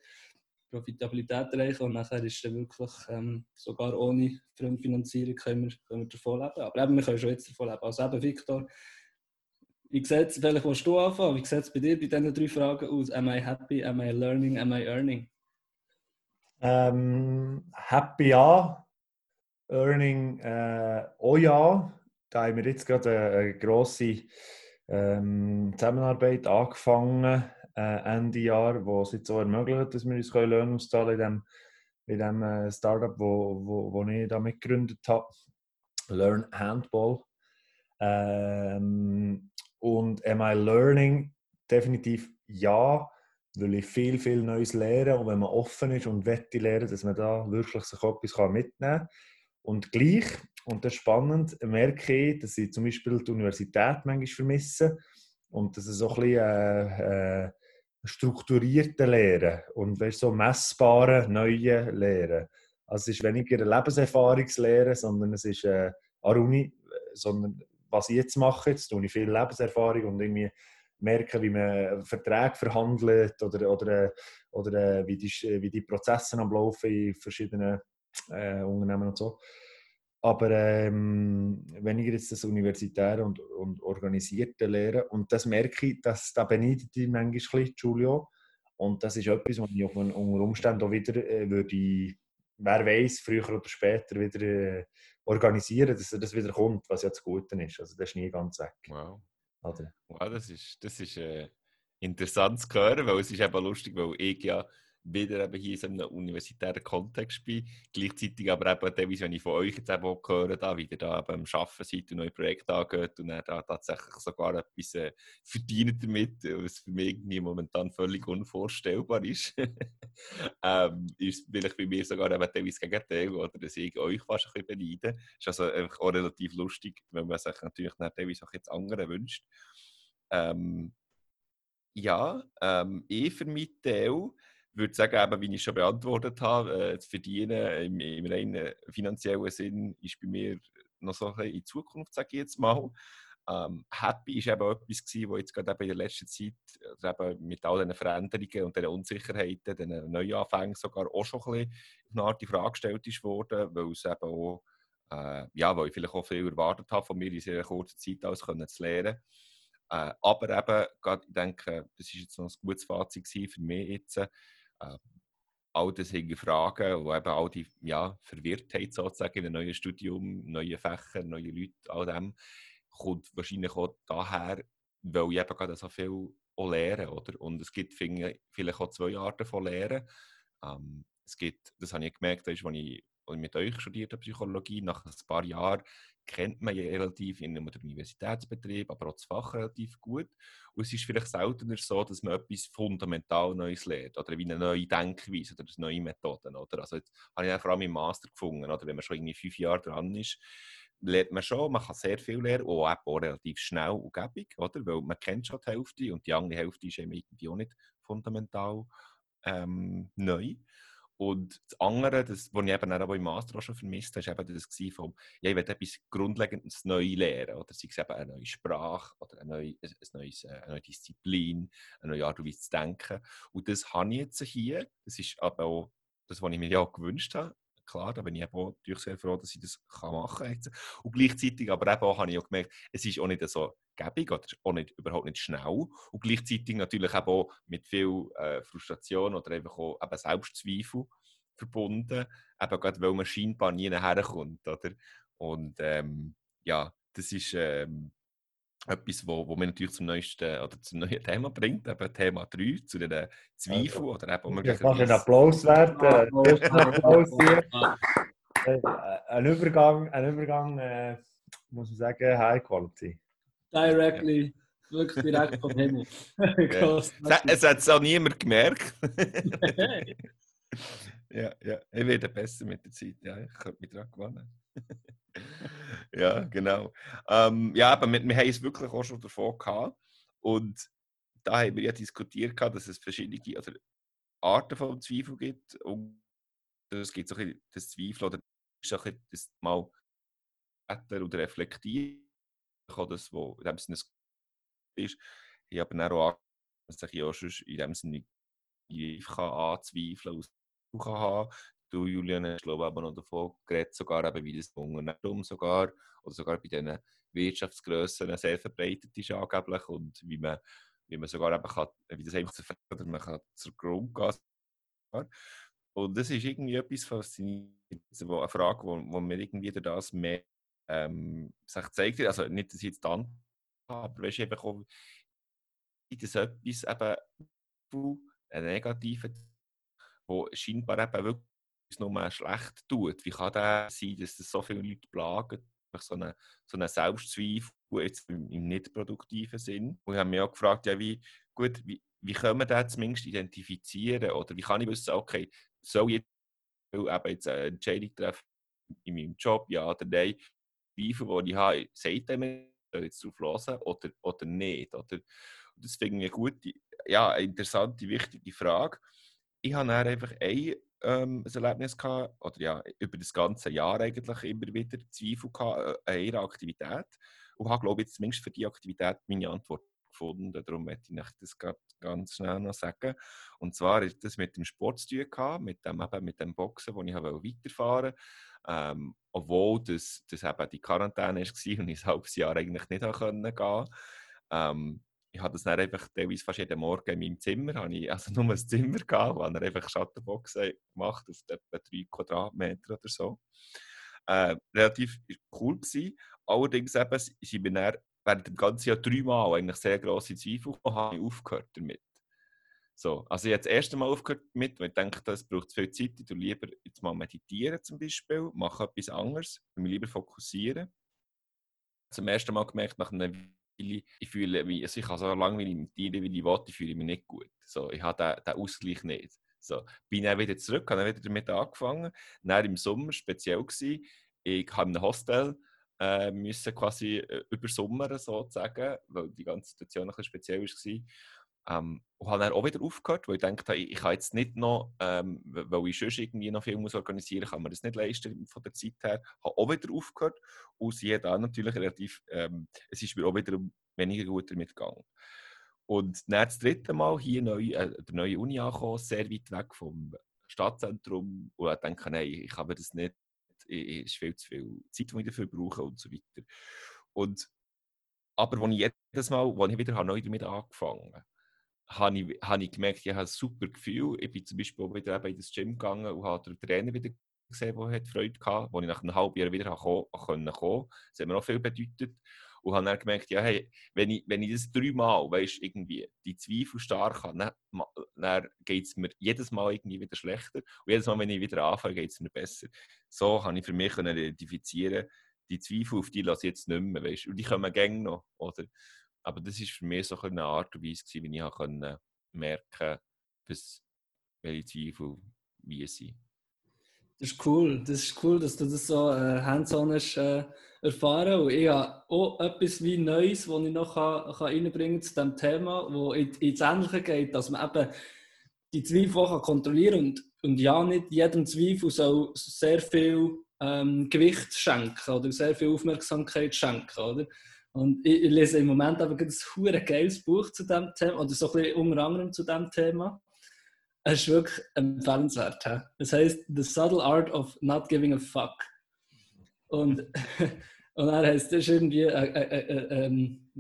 Profitabilität erreichen und nachher ist dann wirklich ähm, sogar ohne Fremdfinanzierung können wir, können wir davon leben. Aber eben, wir können schon jetzt davon leben. Also eben, Victor, wie sieht es, vielleicht willst du anfangen, wie sieht es bei dir bei diesen drei Fragen aus? Am I happy, am I learning, am I earning? Ähm, happy ja, Earning äh, auch ja. Da haben wir jetzt gerade eine, eine grosse ähm, Zusammenarbeit angefangen, äh, Ende Jahr, wo es jetzt auch ermöglicht, dass wir uns Löhne auszahlen können in dem, in dem äh, Startup, wo, wo, wo ich da mitgegründet habe. Learn Handball. Ähm, und am I learning? Definitiv ja, weil ich viel, viel Neues lerne und wenn man offen ist und wette lernen, dass man da wirklich sich etwas mitnehmen kann. Und gleich, und das ist spannend, merke ich, dass ich zum Beispiel die Universität manchmal vermisse und dass es so ein bisschen äh, äh, strukturierte Lehren und weißt, so messbare neue Lehren. Also es ist weniger eine Lebenserfahrungslehre, sondern es ist äh, an Uni, sondern was ich jetzt mache, jetzt tue ich viel Lebenserfahrung und irgendwie merke, wie man Verträge verhandelt oder, oder, oder wie, die, wie die Prozesse am Laufen in verschiedenen äh, Unternehmen und so. Aber ähm, wenn ich jetzt das Universitäre und, und Organisierte lehre, und das merke ich, dass da beneidet ich manchmal ein Giulio. Und das ist etwas, was ich auf, unter Umständen auch wieder äh, würde, wer weiß, früher oder später wieder äh, organisieren, dass das wieder kommt, was ja das Gute ist. Also das ist nie ganz weg. Wow. Oder? Wow, das ist, das ist äh, interessant zu hören, weil es ist eben lustig, weil ich ja wieder eben hier in so einem universitären Kontext bin. Gleichzeitig aber eben teilweise, wenn ich von euch jetzt eben auch höre, da, ihr da eben am Arbeiten seid und neue Projekte angeht und dann da tatsächlich sogar etwas äh, verdient damit, was für mich irgendwie momentan völlig unvorstellbar ist, ähm, ist vielleicht bei mir sogar eben teilweise Gegenteil, oder dass ich euch fast ein bisschen beneide. Ist also einfach auch relativ lustig, wenn man sich natürlich dann teilweise auch jetzt andere wünscht. Ähm, ja, ähm, ich für meinen Teil würde sagen, eben, wie ich schon beantwortet habe, äh, zu verdienen im, im reinen finanziellen Sinn ist bei mir noch so ein in Zukunft, sage ich jetzt mal. Ähm, happy ist eben etwas gewesen, was jetzt gerade eben in der letzten Zeit also eben mit all diesen Veränderungen und diesen Unsicherheiten, diesen Neuanfängen sogar auch schon ein bisschen eine Art die Frage gestellt ist worden, weil es eben auch, äh, ja, weil ich vielleicht auch viel erwartet habe von mir in sehr kurzer Zeit alles können zu lernen. Äh, aber eben, gerade, ich denke, das ist jetzt noch ein gutes Fazit für mich jetzt, äh, all das hinterfragen und eben all die ja, Verwirrtheit sozusagen in einem neuen Studium, neue Fächer, neue Leute, all dem, kommt wahrscheinlich auch daher, weil ich eben gerade so viel auch lehre, oder? Und es gibt vielleicht auch zwei Arten von Lehren. Ähm, es gibt, das habe ich gemerkt, als ich, ich mit euch studiert habe, Psychologie, nach ein paar Jahren kennt man ja relativ in einem Universitätsbetrieb, aber auch das Fach relativ gut. Und es ist vielleicht seltener so, dass man etwas fundamental Neues lernt oder wie eine neue Denkweise oder neue Methoden. Oder? Also jetzt habe ich vor allem im Master gefunden, oder wenn man schon irgendwie fünf Jahre dran ist, lernt man schon, man kann sehr viel lernen, und auch, auch relativ schnell und gäbig, oder? weil man kennt schon die Hälfte und die andere Hälfte ist eben irgendwie auch nicht fundamental ähm, neu. Und das andere, das, was ich eben auch im Master auch schon vermisst habe, war eben das von, ja, ich will etwas Grundlegendes neu lernen. Oder sei es eben eine neue Sprache oder eine neue, ein neues, äh, eine neue Disziplin, eine neue Art und Weise zu denken. Und das habe ich jetzt hier. Das ist aber auch das, was ich mir ja auch gewünscht habe. Klar, da bin ich eben auch sehr froh, dass ich das machen kann. Und gleichzeitig aber eben auch habe ich auch gemerkt, es ist auch nicht so gäbig oder auch nicht, überhaupt nicht schnell und gleichzeitig natürlich auch mit viel äh, Frustration oder einfach auch eben Selbstzweifel verbunden, eben gerade weil man scheinbar nie herkommt, oder? Und ähm, ja, das ist ähm, etwas, wo, wo mir natürlich zum neuesten oder zum neuen Thema bringt, eben Thema 3, zu den Zweifeln also, oder eben möglicherweise... Kannst einen Applaus wert, äh, Applaus hier. Äh, ein Übergang, ein Übergang äh, muss man sagen, High Quality. Directly, wirklich direkt vom Himmel. es, es hat es auch niemand gemerkt. ja, ja, ich werde besser mit der Zeit. Ja, ich könnte mich daran gewöhnen. Ja, genau. Ähm, ja, aber wir, wir haben es wirklich auch schon davon gehabt. Und da haben wir ja diskutiert, dass es verschiedene oder Arten von Zweifel gibt. Und das gibt so ein bisschen das Zweifel oder ist ein das mal oder reflektieren, das, was in dem Sinne ist. Ich habe dann auch dass ich auch schon in dem Sinne kann anzweifeln kann. Du, Julian, hast glaube aber noch davon geredet, sogar eben, wie das Unternehmen sogar, oder sogar bei diesen Wirtschaftsgrössen sehr verbreitet ist angeblich und wie man, wie man sogar eben kann, wie das einfach zu oder man kann zur Grund gehen. Und das ist irgendwie etwas Faszinierendes, eine Frage, wo, wo mir irgendwie durch das mehr ähm, sich zeigt, also nicht, dass ich jetzt dann aber weißt du, eben auch, das etwas eben einen negativen, wo scheinbar eben wirklich nur schlecht tut. Wie kann das sein, dass das so viele Leute plagen? So einen so eine Selbstzweifel jetzt im, im nicht produktiven Sinn. Und ich habe mich auch gefragt, ja, wie, gut, wie, wie können wir das zumindest identifizieren? Oder wie kann ich wissen, okay, soll ich jetzt eine Entscheidung treffen in meinem Job, ja oder nein? Zweifel, die ich habe, sagt er mir, jetzt drauf hören oder, oder nicht? Oder? Das finde ich eine gute, ja, eine interessante, wichtige Frage. Ich habe dann einfach ein, ähm, ein Erlebnis gehabt, oder ja, über das ganze Jahr eigentlich immer wieder Zweifel gehabt äh, an ihrer Aktivität und habe, glaube ich, zumindest für die Aktivität meine Antwort gefunden. Darum möchte ich das ganz schnell noch sagen. Und zwar ist das mit dem Sport zu mit dem, eben mit dem Boxen, wo ich weiterfahren wollte. Ähm, obwohl das, das eben die Quarantäne war und ich ein halbes Jahr eigentlich nicht gehen konnte. Ähm, ich habe das dann einfach teilweise fast jeden Morgen in meinem Zimmer, habe ich also nur ein Zimmer gehabt, wo er einfach Schattenboxen gemacht auf etwa drei Quadratmeter oder so. Äh, relativ cool gewesen. Allerdings eben, sind wir dann während dem ganzen Jahr dreimal eigentlich sehr grosse Zweifel und habe ich aufgehört damit. So, also ich habe das erste Mal aufgehört mit, weil ich denke, das braucht viel Zeit. Ich tue lieber jetzt mal meditieren zum Beispiel, mache etwas anderes, mich lieber fokussieren. Zum ersten Mal gemerkt, nach Weile, ich fühle mich, also ich kann so wie ich meditieren, wie ich will, ich mich nicht gut. So, ich habe den, den Ausgleich nicht. So, bin dann wieder zurück, habe dann wieder damit angefangen. Dann im Sommer speziell gewesen, ich habe in einem Hostel äh, müssen quasi äh, übersommern sozusagen, weil die ganze Situation ein bisschen speziell war. Ähm, und habe dann auch wieder aufgehört, weil ich dachte, ich, ich kann jetzt nicht noch, ähm, weil ich sonst irgendwie noch viel muss organisieren muss, kann man das nicht leisten von der Zeit her. habe auch wieder aufgehört und sie hat auch natürlich relativ, ähm, es ist mir auch wieder weniger gut damit gegangen. Und dann das dritte Mal hier neu, äh, der neue Uni angekommen, sehr weit weg vom Stadtzentrum und ich denke, nein, ich habe das nicht, es ist viel zu viel Zeit, die ich dafür brauche und so weiter. Und, aber als ich jedes Mal, als ich wieder neu damit angefangen habe, habe ich, habe ich gemerkt, ich habe ein super Gefühl. Ich bin zum Beispiel auch wieder in das Gym gegangen und habe den Trainer wieder gesehen, der Freude hatte, wo ich nach einem halben Jahr wieder kommen konnte. Das hat mir auch viel bedeutet. Und habe dann gemerkt, ja, hey, wenn ich, wenn ich das dreimal, weißt irgendwie, die Zweifel stark habe, dann, dann geht es mir jedes Mal irgendwie wieder schlechter. Und jedes Mal, wenn ich wieder anfange, geht es mir besser. So kann ich für mich identifizieren, die Zweifel auf die lasse ich jetzt nicht mehr, weißt Und die kommen gerne noch, oder? Aber das war für mich so eine Art und Weise, wie ich konnte merken was, welche Zweifel wie sind. Das ist cool. Das ist cool, dass du das so äh, hands-on hast äh, erfahren. Und ich habe auch etwas wie Neues, das ich noch kann, kann zu diesem Thema, wo in, ins Ähnliche geht, dass man eben die Zweifel auch kontrollieren und, und ja, nicht jedem Zweifel soll sehr viel ähm, Gewicht schenken oder sehr viel Aufmerksamkeit schenken. Oder? Und ich, ich lese im Moment aber ein hure geiles Buch zu dem Thema, oder so ein bisschen unter anderem zu dem Thema. Es ist wirklich empfehlenswert. He? Das heißt The Subtle Art of Not Giving a Fuck. Und, und er heißt, das ist irgendwie, äh, äh, äh, ähm,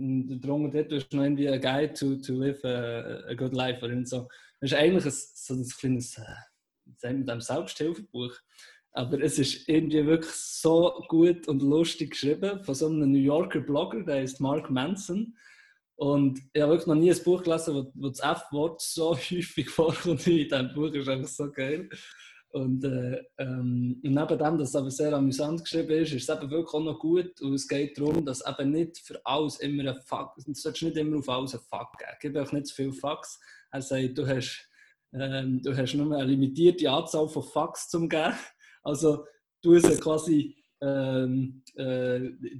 drunter dort ist noch irgendwie ein Guide to, to live a, a good life. Oder so. Das ist eigentlich ein, so ein kleines, äh, Selbsthilfebuch. Aber es ist irgendwie wirklich so gut und lustig geschrieben von so einem New Yorker Blogger, der heißt Mark Manson. Und ich habe wirklich noch nie ein Buch gelesen, wo, wo das F-Wort so häufig vorkommt wie in diesem Buch. Das ist einfach so geil. Und, äh, ähm, und neben dem, dass es aber sehr amüsant geschrieben ist, ist es eben wirklich auch noch gut. Und es geht darum, dass eben nicht für alles immer ein Fuck, du solltest nicht immer auf alles ein Fuck geben. Gib auch nicht zu viele Fucks. Er sagt, du hast, ähm, du hast nur eine limitierte Anzahl von Fucks zum geben. Also du es quasi ähm, äh,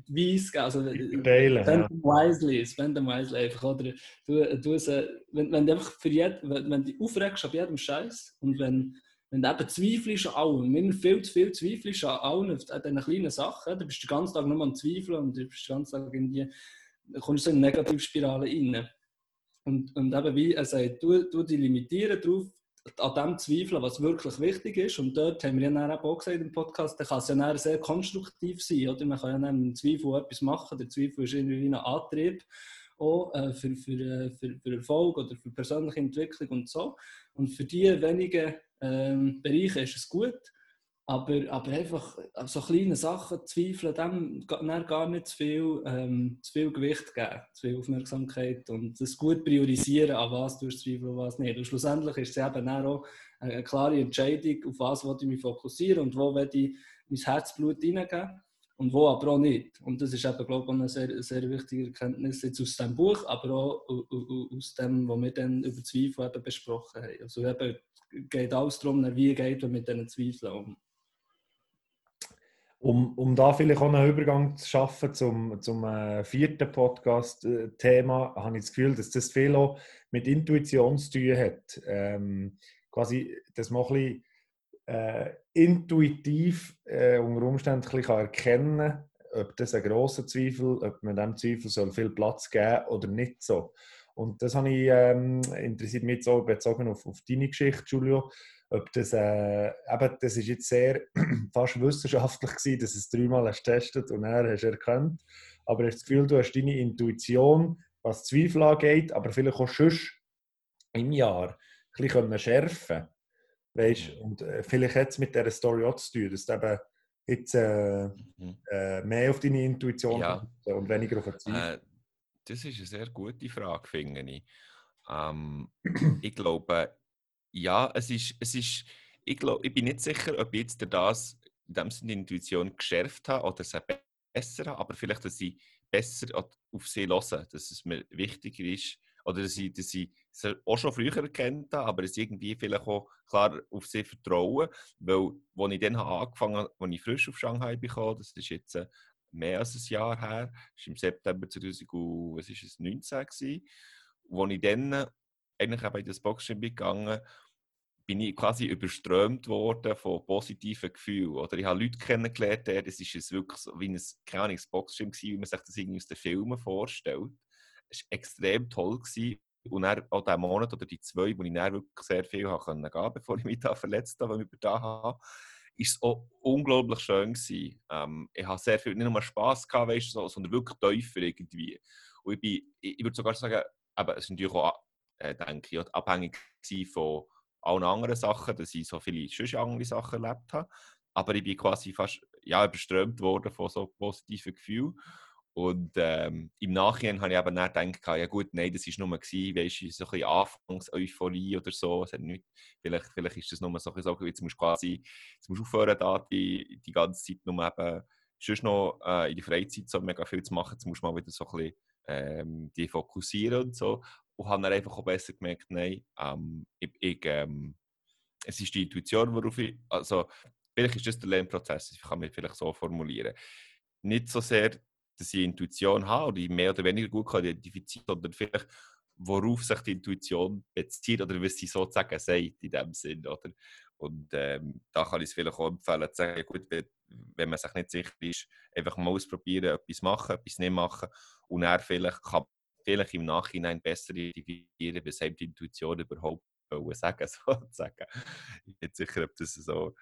weiss, also Verteilen, spend them wisely, spend them wisely einfach, oder du, du es, wenn, wenn du einfach für jed, wenn, wenn du aufregst ab jedem Scheiß und wenn, wenn du eben zweifelst an allem, wenn du viel zu viel zweifelst an allen, an diesen kleinen Sachen, dann bist du den ganzen Tag nur am Zweifeln und du bist den ganzen Tag irgendwie, kommst du in eine Negativspirale rein. Und, und eben wie er sagt, du, du dich limitieren darauf, an dem zweifeln, was wirklich wichtig ist. Und dort haben wir ja auch gesagt im Podcast, da kann es ja sehr konstruktiv sein. Oder? Man kann ja dann im Zweifel etwas machen. Der Zweifel ist irgendwie ein Antrieb auch, äh, für, für, äh, für, für Erfolg oder für persönliche Entwicklung und so. Und für diese wenigen ähm, Bereiche ist es gut. Aber, aber einfach an so kleine Sachen zweifeln, dem gar nicht zu viel, ähm, zu viel Gewicht geben, zu viel Aufmerksamkeit und das gut priorisieren, an was du zweifeln und was nicht. Und schlussendlich ist es eben auch eine klare Entscheidung, auf was ich mich fokussieren und wo ich mein Herzblut hineingeben und wo aber auch nicht. Und das ist eben, glaube ich, eine sehr, sehr wichtige Erkenntnis jetzt aus diesem Buch, aber auch aus dem, was wir dann über Zweifel eben besprochen haben. Also eben geht alles darum, wie geht man mit diesen Zweifeln um. Um, um da vielleicht auch einen Übergang zu schaffen zum, zum äh, vierten Podcast-Thema, habe ich das Gefühl, dass das viel auch mit Intuition zu tun hat. Ähm, quasi, dass man ein bisschen äh, intuitiv äh, unter Umständen ein erkennen kann, ob das ein grosser Zweifel, ob man dem Zweifel soll viel Platz geben oder nicht so. Und das habe ich, ähm, interessiert mich so bezogen auf, auf deine Geschichte, Julio ob das, äh, eben, das ist jetzt sehr fast wissenschaftlich gewesen, dass es dreimal hast getestet und er hast erkannt. Aber hast das Gefühl, du hast deine Intuition, was Zweifel angeht, aber vielleicht auch schon im Jahr ein bisschen schärfen weißt, und äh, vielleicht hat es mit dieser Story auch zu tun, dass du eben jetzt äh, mhm. äh, mehr auf deine Intuition ja. und weniger auf Zweifel. Äh, das ist eine sehr gute Frage, finde ich. Ähm, ich glaube, ja, es ist, es ist ich, glaub, ich bin nicht sicher, ob ich jetzt das in dem Sinne die Intuition geschärft habe oder es besser habe, aber vielleicht, dass ich besser auf sie höre, dass es mir wichtiger ist oder dass ich, dass ich es auch schon früher erkannt habe, aber es irgendwie vielleicht auch klar auf sie vertrauen, weil als ich dann angefangen habe, als ich frisch auf Shanghai bekam, das ist jetzt äh, mehr als ein Jahr her, das war im September 2019 gewesen, als ich dann eigentlich auch in das Boxgym gegangen, bin ich quasi überströmt worden von positiven Gefühlen. Oder ich habe Leute kennengelernt, das ist wirklich so wie ein, Ahnung, Boxgym wie man sich das irgendwie aus den Filmen vorstellt. Es war extrem toll. Gewesen. Und dann auch diesen Monat oder die zwei, wo ich dann wirklich sehr viel gehen konnte, bevor ich mich da verletzt habe, weil ich über da habe, ist es auch unglaublich schön gewesen. Ähm, ich habe sehr viel, nicht nur Spass gehabt, weißt, sondern wirklich tiefer irgendwie. Und ich, bin, ich, ich würde sogar sagen, aber es ist natürlich auch äh, denke ich, abhängig von allen anderen Sachen, dass ich so viele schon andere Sachen erlebt habe. Aber ich bin quasi fast ja, überströmt worden von so positiven Gefühlen. Und ähm, im Nachhinein habe ich aber dann gedacht, ja gut, nein, das war nur gewesen, weißt so ein bisschen Anfangs-Euphorie oder so. Nicht, vielleicht, vielleicht ist das nur so, so jetzt musst du quasi, jetzt musst du aufhören, da die, die ganze Zeit nur eben, sonst noch äh, in der Freizeit so mega viel zu machen, jetzt musst du mal wieder so ein bisschen ähm, fokussieren und so und habe dann einfach auch besser gemerkt, nein, ähm, ich, ich, ähm, es ist die Intuition, worauf ich, also vielleicht ist das der Lernprozess, ich kann mich vielleicht so formulieren. Nicht so sehr, dass ich Intuition habe oder ich mehr oder weniger gut kann identifizieren, sondern vielleicht, worauf sich die Intuition bezieht oder was sie sozusagen sagt in dem Sinn. Oder? Und ähm, da kann ich es vielleicht auch empfehlen, zu sagen, gut, wenn man sich nicht sicher ist, einfach mal ausprobieren, etwas machen, etwas nicht machen und dann vielleicht kann vielleicht im Nachhinein besser identifizieren, weshalb die Intuition überhaupt sagen, sozusagen. Ich bin nicht sicher, ob das so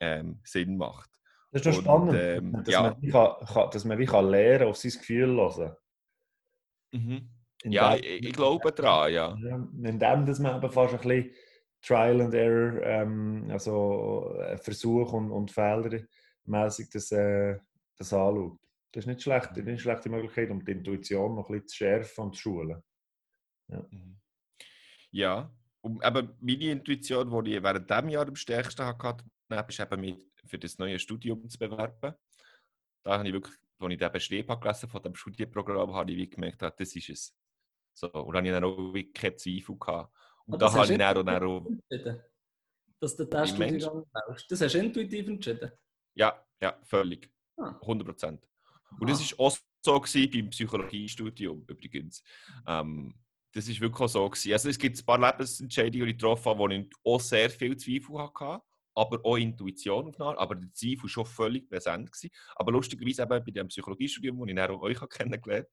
ähm, Sinn macht. Das ist doch spannend, ähm, dass, ja. man kann, kann, dass man wie kann lernen auf sein Gefühl hören mhm. Ja, ich, ich, glaube daran, ja. In dem, dass man eben fast ein bisschen Trial and Error, ähm, also äh, Versuch und, und Fehler mäßig das, äh, das anschaut. Das ist nicht schlecht, das ist eine schlechte Möglichkeit, um die Intuition noch ein bisschen zu schärfen und zu schulen. Ja. Mhm. ja. aber meine Intuition, die ich während diesem Jahr am stärksten hatte, ist eben mit, für das neue Studium zu bewerben. Da habe ich wirklich, als ich den Beschrieb gelesen von dem Studienprogramm, habe ich gemerkt, das ist es. So, und dann habe ich dann auch wirklich keine Zweifel gehabt. Und da habe ich dann auch, dann auch... Dass du den Studiengang brauchst. Das hast du intuitiv entschieden? Ja, ja, völlig. Ah. 100 Prozent. Und das war auch so gewesen beim Psychologiestudium übrigens. Ähm, das war wirklich auch so. Gewesen. Also es gibt ein paar Lebensentscheidungen, die ich getroffen habe, wo ich auch sehr viel Zweifel hatte. Aber auch Intuition aufgenommen, aber der Zweifel war schon völlig präsent. Gewesen. Aber lustigerweise eben bei dem Psychologiestudium, das ich dann auch euch kennengelernt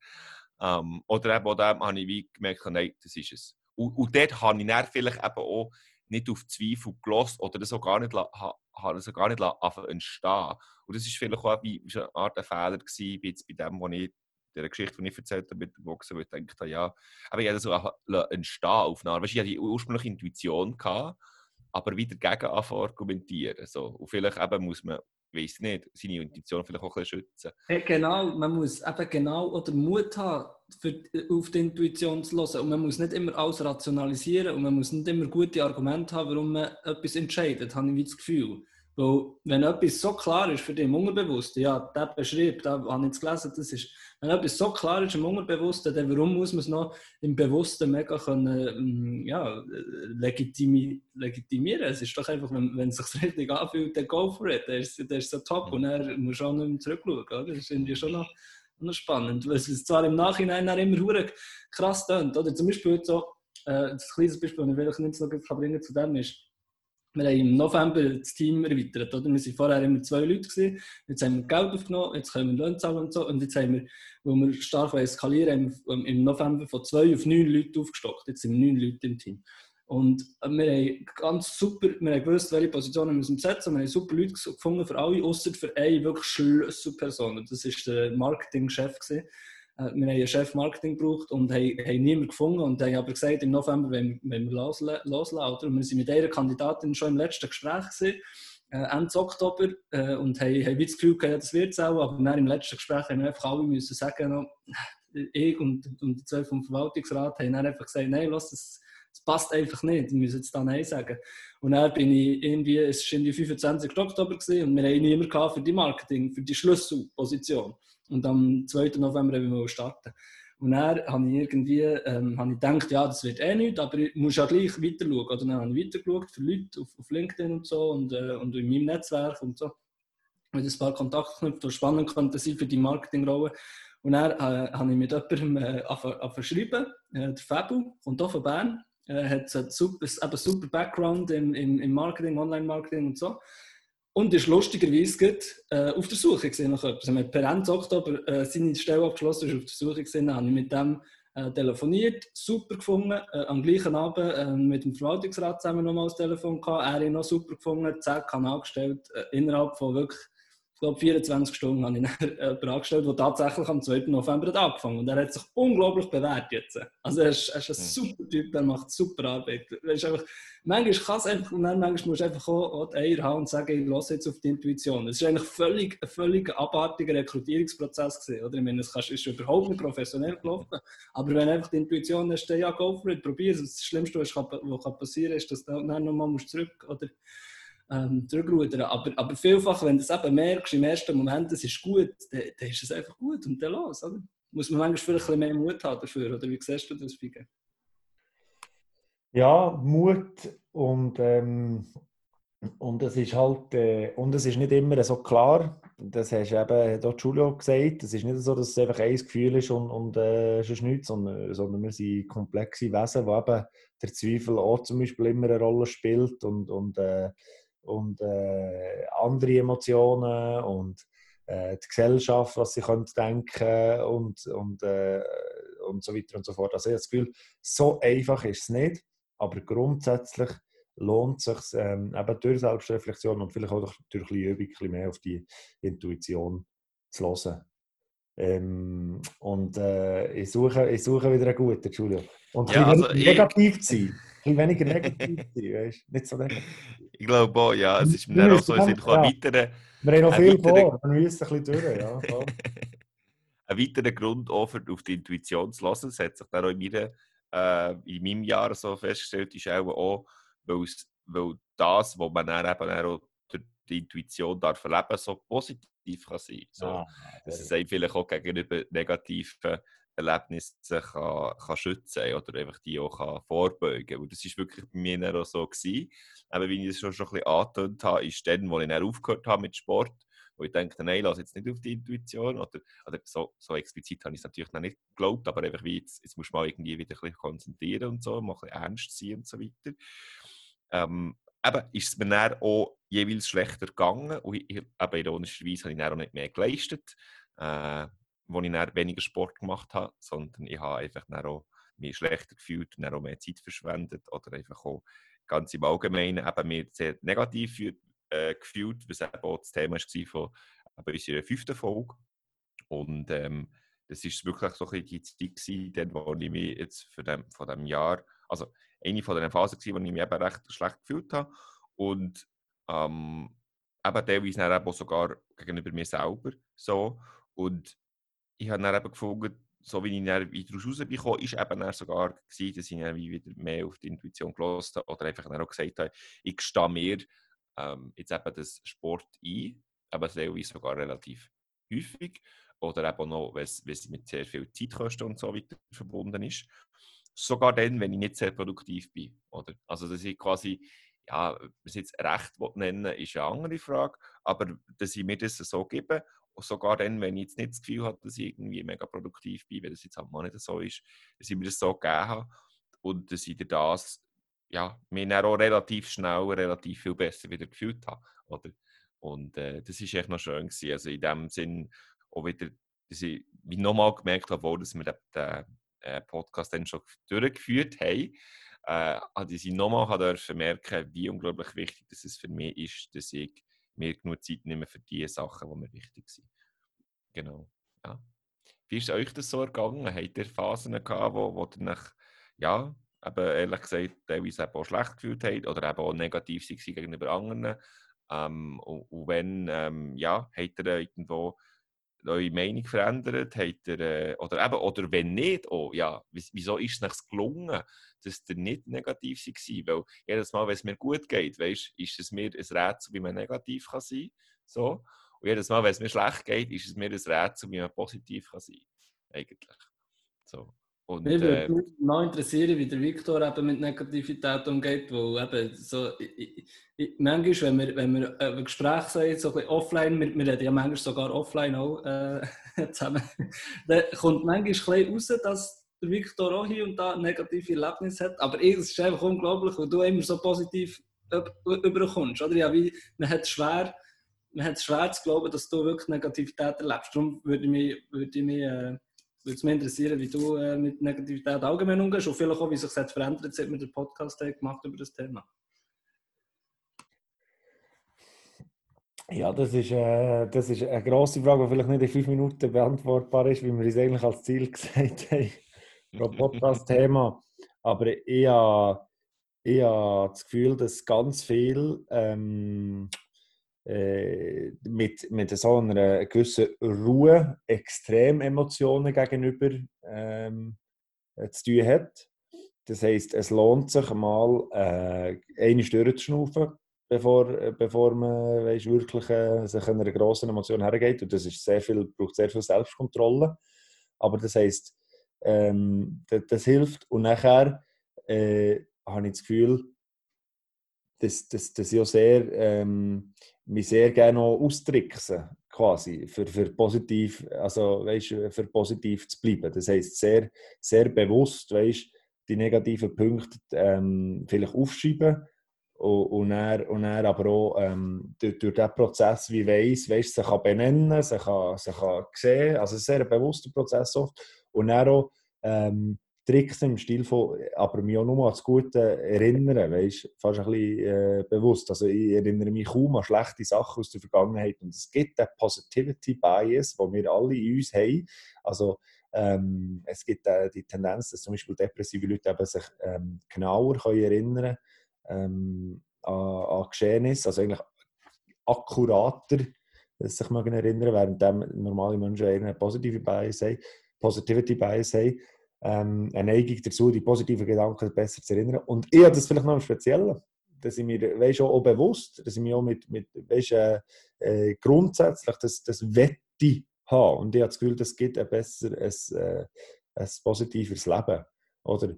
habe, ähm, oder eben auch da habe ich wie gemerkt, nein, das ist es. Und, und dort habe ich dann vielleicht eben auch nicht auf Zweifel gelost oder das auch gar nicht, ha, das auch gar nicht entstehen Und das ist vielleicht auch wie, eine Art Fehler gewesen, jetzt bei dem, was ich der Geschichte, die ich erzählt habe mit dem Boxen, wo ich dachte, ja, aber ich habe das so entstehen auf eine Art. Weißt, ich hatte die ursprüngliche Intuition, gehabt, aber wieder gegen argumentieren. So. Und vielleicht eben muss man, weiß nicht, seine Intuition vielleicht auch ein bisschen schützen. Ja, genau, man muss eben genau oder Mut haben, für, auf die Intuition zu hören. Und man muss nicht immer alles rationalisieren und man muss nicht immer gute Argumente haben, warum man etwas entscheidet, habe ich das Gefühl. Weil, wenn etwas so klar ist für dich im Unterbewussten, ja, der beschreibt, da habe ich jetzt gelesen, das ist, wenn etwas so klar ist im Unterbewussten, dann warum muss man es noch im Bewussten mega können, ähm, ja, legitimi legitimieren? Es ist doch einfach, wenn, wenn es sich richtig anfühlt, dann go for it, dann ist, dann ist es so top und musst du auch nicht mehr zurückschauen. Oder? Das ist irgendwie schon noch, noch spannend, weil es zwar im Nachhinein immer krass tönt. Oder zum Beispiel so, äh, das kleine Beispiel, das ich nicht so gut bringen zu dem ist, wir haben im November das Team erweitert. Oder? Wir waren vorher immer zwei Leute. Gewesen. Jetzt haben wir Geld aufgenommen, jetzt können wir Löhne zahlen und so. Und jetzt haben wir, wo wir stark eskalieren, haben im November von zwei auf neun Leute aufgestockt. Jetzt sind wir neun Leute im Team. Und wir haben ganz super, wir haben gewusst, welche Positionen wir besetzen. Wir haben super Leute gefunden für alle, außer für eine wirklich Schlüsselperson. Das war der Marketingchef. Gewesen. Äh, wir haben einen Chef Marketing gebraucht und haben, haben niemanden gefunden und haben aber gesagt, im November wollen wir loslauten. Und wir waren mit dieser Kandidatin schon im letzten Gespräch gewesen, äh, Ende Oktober äh, und haben, haben das Gefühl gehabt, das wird es auch, aber dann im letzten Gespräch haben wir einfach alle müssen sagen, noch, ich und, und die zwei vom Verwaltungsrat haben dann einfach gesagt, nein, lass das, das passt einfach nicht, wir müssen jetzt da Nein sagen. Und dann bin ich irgendwie, es war irgendwie 25. Oktober gewesen, und wir haben niemanden für die Marketing, für die Schlüsselposition. Und am 2. November wollen wir starten. Und dann habe ich irgendwie ähm, habe ich gedacht, ja, das wird eh nicht, aber ich muss ja gleich weiter schauen. Oder dann habe ich weiter für Leute auf, auf LinkedIn und so und, äh, und in meinem Netzwerk und so. Mit ein paar Kontakte geknüpft, die spannend könnte sein für die Marketingrolle. Und dann äh, habe ich mit jemandem äh, verschrieben, äh, der Fabu, kommt hier von Bern, äh, hat einen super, eben super Background im, im, im Marketing, Online-Marketing und so. Und ist lustigerweise äh, auf der Suche gesehen nach etwas. Wir per Ende Oktober äh, seine Stelle abgeschlossen, ist auf der Suche gesehen, habe ich mit dem äh, telefoniert, super gefunden. Äh, am gleichen Abend äh, mit dem Verwaltungsrat zusammen nochmal das Telefon gehabt. Er hat ihn noch super gefunden, zack, Kanal gestellt, äh, innerhalb von wirklich glaube, 24 Stunden habe ich jemanden angestellt, der tatsächlich am 2. November hat angefangen Und er hat sich unglaublich bewährt jetzt. Also er ist, er ist ein super Typ, er macht super Arbeit. Ist einfach, manchmal kann es einfach, und dann manchmal musst du einfach auch, auch die Eier haben und sagen, ich lasse jetzt auf die Intuition. Es ist eigentlich völlig, ein völlig abartiger Rekrutierungsprozess gewesen, oder? Ich meine, es ist überhaupt nicht professionell gelaufen, aber wenn einfach die Intuition hast, ja, go for it, probier es. Das Schlimmste, was passieren kann, ist, dass du dann nochmal zurück, oder ähm, zurückrudern. Aber, aber vielfach, wenn du es eben merkst, im ersten Moment, es ist gut, dann, dann, ist es einfach gut und dann los. Oder? Muss man manchmal vielleicht ein bisschen mehr Mut haben dafür, oder wie siehst du das, Fige? Ja, Mut und, ähm, und es ist halt, äh, und es ist nicht immer so klar, das hast du eben dort Julio gesagt, es ist nicht so, dass es einfach ein Gefühl ist und, und äh, sonst nichts, sondern, sondern wir sind komplexe Wesen, wo eben der Zweifel auch zum Beispiel immer eine Rolle spielt und, und äh, und äh, andere Emotionen und äh, die Gesellschaft, was sie können denken und, und, äh, und so weiter und so fort. Also ich habe das Gefühl, so einfach ist es nicht, aber grundsätzlich lohnt es sich ähm, eben durch Selbstreflexion und vielleicht auch durch, ein Übung ein bisschen mehr auf die Intuition zu hören. Ähm, und äh, ich, suche, ich suche wieder einen guten, Entschuldigung. Und ja, also negativ zu sein bisschen weniger negativ sein, weißt Nicht so negativ. Ich glaube auch, ja. Es ist mir auch so, es sind ja. weitere... Wir haben noch viel vor, wir müssen ein bisschen durch, ja. ein weiterer Grund auch für, auf die Intuition zu lassen, das hat sich dann auch in, meiner, äh, in meinem Jahr so festgestellt, ist auch, auch weil, weil das, was man dann eben auch durch die Intuition darf erleben, so positiv kann sein. So, ah, dass es einem vielleicht auch gegenüber negativen Erlebnisse kann, kann schützen oder einfach die auch kann vorbeugen kann. das war wirklich bei mir auch so. Gewesen. Aber wie ich das schon, schon ein bisschen angetönt habe, ist dann, wo ich dann aufgehört habe mit Sport, wo ich dachte, nein, lass jetzt nicht auf die Intuition. Oder, oder so, so explizit habe ich es natürlich noch nicht geglaubt, aber einfach wie jetzt, jetzt musst du mal irgendwie wieder ein bisschen konzentrieren und so, mal ein bisschen ernst sein und so weiter. Ähm, eben, ist es mir dann auch jeweils schlechter gegangen und ich, eben ironischerweise habe ich dann auch nicht mehr geleistet, äh, wo ich dann weniger Sport gemacht habe, sondern ich habe einfach dann auch mich schlechter gefühlt und dann auch mehr Zeit verschwendet oder einfach auch ganz im Allgemeinen eben mir sehr negativ äh, gefühlt, was eben auch das Thema war von eben unserer fünften Folge. Und ähm, das war wirklich so ein die Zeit gewesen, wo ich mich jetzt für dem, von diesem Jahr, also eine von den Phasen gewesen, wo ich mich eben recht schlecht gefühlt habe und ähm, eben teilweise dann eben sogar gegenüber mir selber so und ich habe dann eben gefunden, so wie ich dann wieder rausbekomme, ist eben dann sogar gewesen, dass ich dann wieder mehr auf die Intuition gelassen habe oder einfach dann auch gesagt habe, ich stehe mir ähm, jetzt eben das Sport ein, aber teilweise sogar relativ häufig oder eben noch, wenn es mit sehr viel Zeitkosten und so weiter verbunden ist. Sogar dann, wenn ich nicht sehr produktiv bin. Oder? Also, dass ich quasi, ja, was jetzt Recht nennen ist eine andere Frage, aber dass ich mir das so gebe, sogar dann, wenn ich jetzt nicht das Gefühl habe, dass ich irgendwie mega produktiv bin, wenn das jetzt halt mal nicht so ist, dass ich mir das so gegeben habe und dass ich das, ja, mir dann auch relativ schnell, relativ viel besser wieder gefühlt habe. Oder? Und äh, das ist echt noch schön gewesen. Also in dem Sinn, auch wieder, dass ich nochmal gemerkt habe, dass wir den, äh, Podcast dann schon durchgeführt haben, äh, dass ich nochmal merken, wie unglaublich wichtig dass es für mich ist, dass ich mir genug Zeit nehme für die Sachen, die mir wichtig sind. Genau. Ja. Wie ist euch das so ergangen? Habt ihr Phasen gehabt, wo, wo ihr nach, ja, eben ehrlich gesagt, teilweise auch schlecht gefühlt habt oder eben auch negativ gegenüber anderen? Ähm, und, und wenn, ähm, ja, habt ihr irgendwo eure Meinung verändert? Habt ihr, äh, oder, eben, oder wenn nicht, oh, ja, wieso ist es nicht gelungen, dass ihr nicht negativ war? Weil jedes Mal, wenn es mir gut geht, weißt, ist es mir ein Rätsel, wie man negativ kann sein kann. So. Und jedes Mal, wenn es mir schlecht geht, ist es mir ein Rätsel, wie man positiv kann sein kann. Eigentlich. So. Und, Mich würde äh, noch interessieren, wie der Viktor eben mit Negativität umgeht, weil eben so, ich, ich, manchmal, wenn wir, wenn wir ein Gespräch sagen, so ein bisschen offline, wir, wir reden ja manchmal sogar offline auch äh, zusammen, dann kommt manchmal ein raus, dass der Viktor auch hier und da negative Erlebnisse hat, aber es ist einfach unglaublich, weil du immer so positiv überkommst, oder? Ja, wie, man hat es schwer, man hat schwer zu glauben, dass du wirklich Negativität erlebst. Darum würde ich mich, würde ich mich äh, würde es mich interessieren, wie du äh, mit Negativität allgemein umgehst und vielleicht auch, wie sich das verändert, seit wir den Podcast gemacht über das Thema. Ja, das ist, äh, das ist eine grosse Frage, die vielleicht nicht in fünf Minuten beantwortbar ist, wie wir es eigentlich als Ziel gesagt haben, Podcast-Thema. Aber ich habe, ich habe das Gefühl, dass ganz viel ähm, äh, mit, mit so einer gewissen Ruhe Extrememotionen gegenüber ähm, äh, zu tun hat. Das heisst, es lohnt sich mal, äh, eine Stunde zu schnaufen, bevor, äh, bevor man weißt, wirklich äh, sich einer grossen Emotion hergeht. Und das ist sehr viel, braucht sehr viel Selbstkontrolle. Aber das heisst, ähm, das, das, hilft. Und nachher äh, habe ich das Gefühl, dass, dass, dass ich auch sehr ähm, mich sehr gerne austricksen, quasi, für, für, positiv, also, weißt, für positiv zu bleiben. Das heisst, sehr, sehr bewusst weißt, die negativen Punkte ähm, vielleicht aufschreiben und, und, dann, und dann aber auch ähm, durch, durch diesen Prozess, wie weiss, weißt, sie kann benennen, sie kann, sie kann sehen, also sehr bewusster Prozess oft. Und dann auch ähm, Tricks im Stil von, aber mich auch nur an das Gute erinnern, weißt, fast ein bisschen äh, bewusst. Also ich erinnere mich kaum an schlechte Sachen aus der Vergangenheit und es gibt den Positivity Bias, den wir alle in uns haben. Also ähm, es gibt äh, die Tendenz, dass zum Beispiel depressive Leute eben sich ähm, genauer können erinnern ähm, an, an Geschehnisse, also eigentlich akkurater sich erinnern, während normale Menschen eher eine positive Bias haben, Positivity Bias haben ähm, eine Neigung dazu, die positiven Gedanken besser zu erinnern. Und ich habe das vielleicht noch im Speziellen, dass ich mir weißt, auch, bewusst, dass ich mich auch mit, mit weißt, äh, äh, grundsätzlich das, das Wette habe. Und ich habe das Gefühl, das gibt ein besser, ein, äh, ein positiveres Leben. Oder?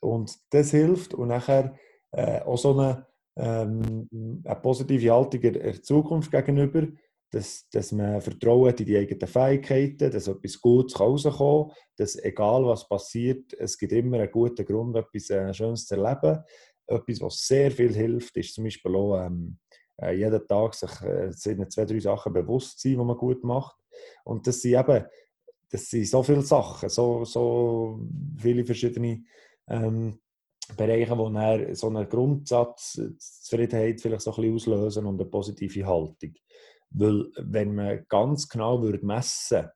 Und das hilft. Und nachher äh, auch so eine, ähm, eine positive Haltung der Zukunft gegenüber dass, dass man Vertrauen hat in die eigenen Fähigkeiten, dass etwas Gutes rauskommen dass egal was passiert, es gibt immer einen guten Grund, etwas äh, Schönes zu erleben. etwas, was sehr viel hilft, ist zum Beispiel auch ähm, äh, jeden Tag sich äh, zwei, drei Sachen bewusst sein, die man gut macht. Und das sind eben das sind so viele Sachen, so, so viele verschiedene ähm, Bereiche, wo dann so einen Grundsatzzufriedenheit vielleicht so ein bisschen auslösen und eine positive Haltung. Weil wenn man ganz genau würde messen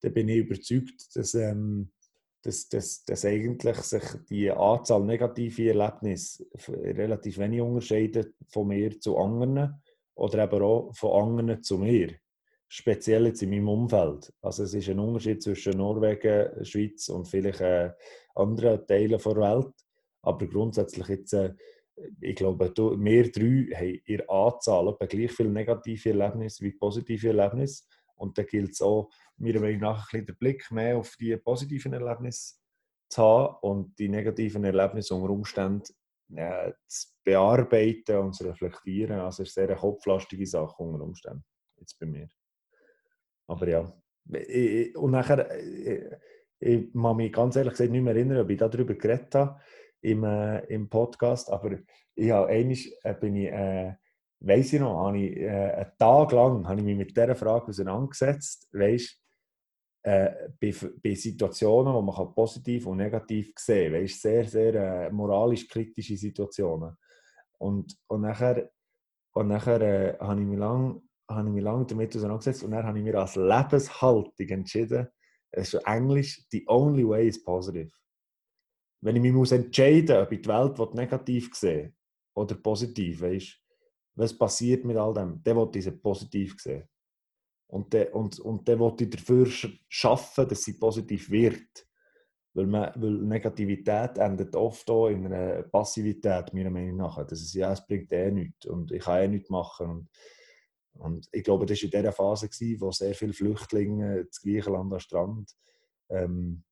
dann bin ich überzeugt, dass, ähm, dass, dass, dass eigentlich sich die Anzahl negativer Erlebnisse relativ wenig unterscheidet von mir zu anderen oder eben auch von anderen zu mir. Speziell jetzt in meinem Umfeld. Also es ist ein Unterschied zwischen Norwegen, Schweiz und vielleicht äh, anderen Teilen der Welt. Aber grundsätzlich jetzt, äh, ich glaube, wir drei haben in Anzahl etwa gleich viele negative Erlebnisse wie positive Erlebnisse. Und da gilt es auch, meiner Meinung nach, ein den Blick mehr auf die positiven Erlebnisse zu haben und die negativen Erlebnisse unter Umständen äh, zu bearbeiten und zu reflektieren. Also es ist eine sehr kopflastige Sache unter Umständen, jetzt bei mir. Aber ja, ich, und nachher, ich, ich kann mich ganz ehrlich gesagt nicht mehr erinnern, ob ich darüber geredet habe im, äh, im Podcast, aber ich habe einmal, äh, bin ich, äh, weiss ich noch, ich, äh, einen Tag lang habe ich mich mit dieser Frage auseinandergesetzt, weißt, äh, bei, bei, Situationen, wo man positiv und negativ sehen kann, weißt, sehr, sehr äh, moralisch kritische Situationen. Und, und nachher, und nachher äh, habe ich mich lange habe ich mich lange damit auseinandergesetzt und dann habe ich mir als Lebenshaltung entschieden, es ist Englisch, the only way is positive. Wenn ich mich muss entscheiden muss, ob ich die Welt negativ sehe oder positiv, weißt, was passiert mit all dem, dann will ich sie positiv sehen. Und dann, und, und will ich dafür schaffen, dass sie positiv wird. Weil, man, weil Negativität endet oft auch in einer Passivität, meiner Meinung nach. Das ist, ja, es bringt eh nichts und ich kann eh nichts machen. Und und ich glaube, das war in dieser Phase, gewesen, wo sehr viele Flüchtlinge das Griechenland am Strand ähm,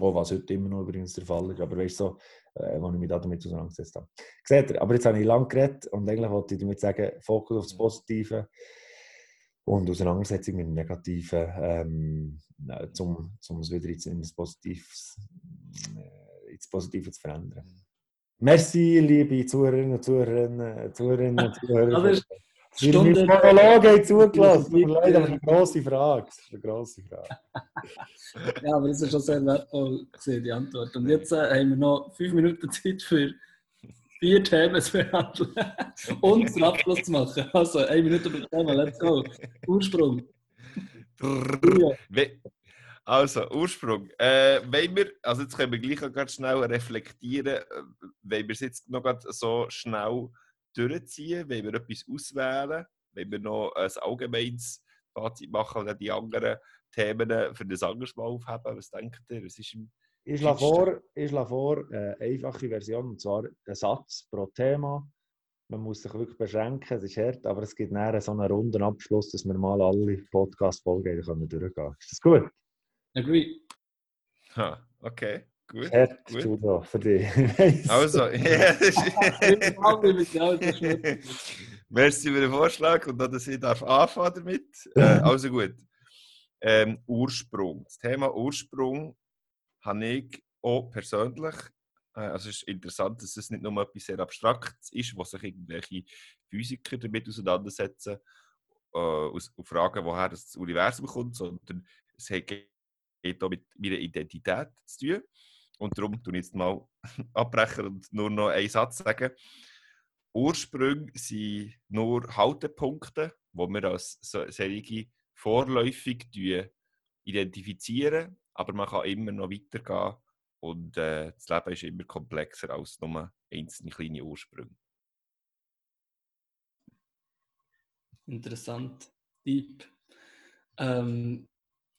auch, was heute immer noch übrigens der Fall ist. Aber weißt du, so, äh, als ich mich damit auseinandergesetzt habe. Seht ihr, aber jetzt habe ich lange geredet und eigentlich wollte ich damit sagen, Fokus auf das Positive und Auseinandersetzung mit dem Negativen, ähm, um, um es wieder ins, ins, Positives, äh, ins Positive zu verändern. Merci, liebe Zuhörerinnen und Zuhörer, Zuhörerinnen und Zuhörer. Stunde. Monologe haben zugelassen. Tut mir leid, aber eine grosse Frage. Das ist eine grosse Frage. ja, aber das ist schon sehr wertvoll die Antwort. Und jetzt äh, haben wir noch fünf Minuten Zeit für vier Themen zu behandeln und den Abschluss zu machen. Also, eine Minute pro Thema, let's go. Ursprung. Also, Ursprung. Äh, wir, also jetzt können wir gleich auch ganz schnell reflektieren, äh, wenn wir es jetzt noch so schnell durchziehen? Wollen wir etwas auswählen? Wollen wir noch ein allgemeines Fazit machen oder die anderen Themen für das anderes Mal aufheben? Was denkt ihr? Was ist im ich schlage vor, ich schlage vor eine einfache Version, und zwar ein Satz pro Thema. Man muss sich wirklich beschränken, es ist hart, aber es gibt näher so einen runden Abschluss, dass wir mal alle Podcast-Folgen durchgehen können. Ist das gut? Agree. Ha, okay. Gut. Hart, gut. Judo, für dich. also, ja. Merci für den Vorschlag und dass ich darf anfangen damit. Äh, also gut. Ähm, Ursprung. Das Thema Ursprung habe ich auch persönlich. Äh, also es ist interessant, dass es nicht nur etwas sehr Abstraktes ist, wo sich irgendwelche Physiker damit auseinandersetzen äh, und fragen, woher das Universum kommt, sondern es geht auch mit meiner Identität zu tun. Und darum ich jetzt mal abbrechen und nur noch einen Satz sagen. Ursprünge sind nur Haltepunkte, die wir als solche vorläufig identifizieren, aber man kann immer noch weitergehen und äh, das Leben ist immer komplexer als nur einzelne kleine Ursprünge. Interessant, deep. Ähm,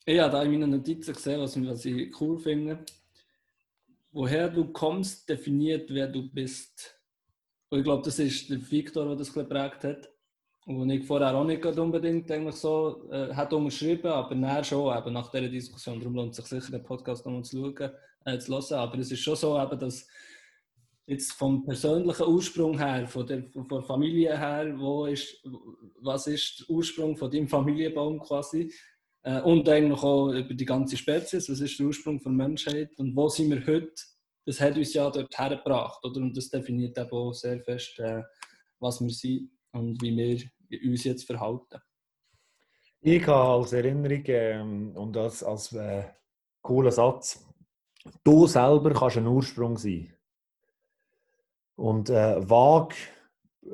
ich habe da in meinen Notizen gesehen, was, was ich cool finde woher du kommst, definiert, wer du bist. Und ich glaube, das ist der Victor, der das geprägt hat. Und ich vorher auch nicht unbedingt eigentlich so äh, hat umschrieben, aber näher schon, eben nach dieser Diskussion. Darum lohnt es sich sicher, den Podcast nochmal zu schauen, äh, zu hören. Aber es ist schon so, eben, dass jetzt vom persönlichen Ursprung her, von der, von der Familie her, wo ist, was ist der Ursprung von deinem Familienbaum quasi? Äh, und eigentlich auch über die ganze Spezies, was ist der Ursprung der Menschheit und wo sind wir heute, das hat uns ja dort hergebracht. Oder? Und das definiert eben auch sehr fest, äh, was wir sind und wie wir uns jetzt verhalten. Ich habe als Erinnerung ähm, und als, als äh, cooler Satz, du selber kannst ein Ursprung sein. Und äh, vag,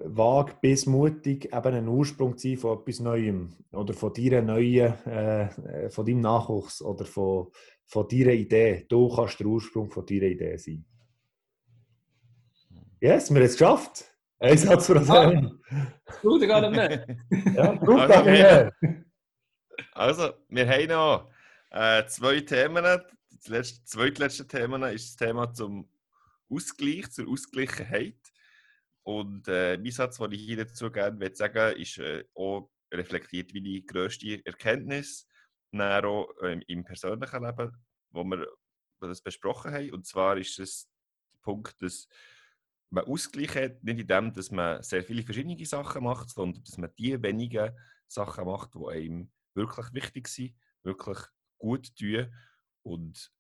vag bis mutig eben ein Ursprung sein von etwas Neuem oder von deiner neuen, äh, von deinem Nachwuchs oder von, von deiner Idee. Du kannst der Ursprung von deiner Idee sein. Yes, wir haben es geschafft. Ein Satz für das ah, Du, gar nicht mehr. ja, gut, also, wir, also, wir haben noch äh, zwei Themen. Das letzte, zweitletzte Thema ist das Thema zum Ausgleich, zur Ausgleichheit. Und äh, mein Satz, den ich hier dazu gerne sagen will, ist äh, auch reflektiert die grösste Erkenntnis auch, äh, im persönlichen Leben, wo wir das besprochen haben. Und zwar ist es der Punkt, dass man Ausgleich hat, nicht in dem, dass man sehr viele verschiedene Sachen macht, sondern dass man die wenigen Sachen macht, die einem wirklich wichtig sind, wirklich gut tun und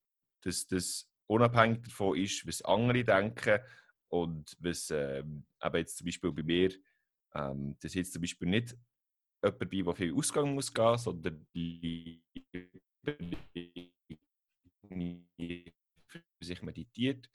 dass das unabhängig davon ist, was andere denken und was ähm, eben jetzt zum Beispiel bei mir, ähm, das jetzt zum Beispiel nicht jemand bei, der viel Ausgang muss gehen, sondern die für sich meditiert,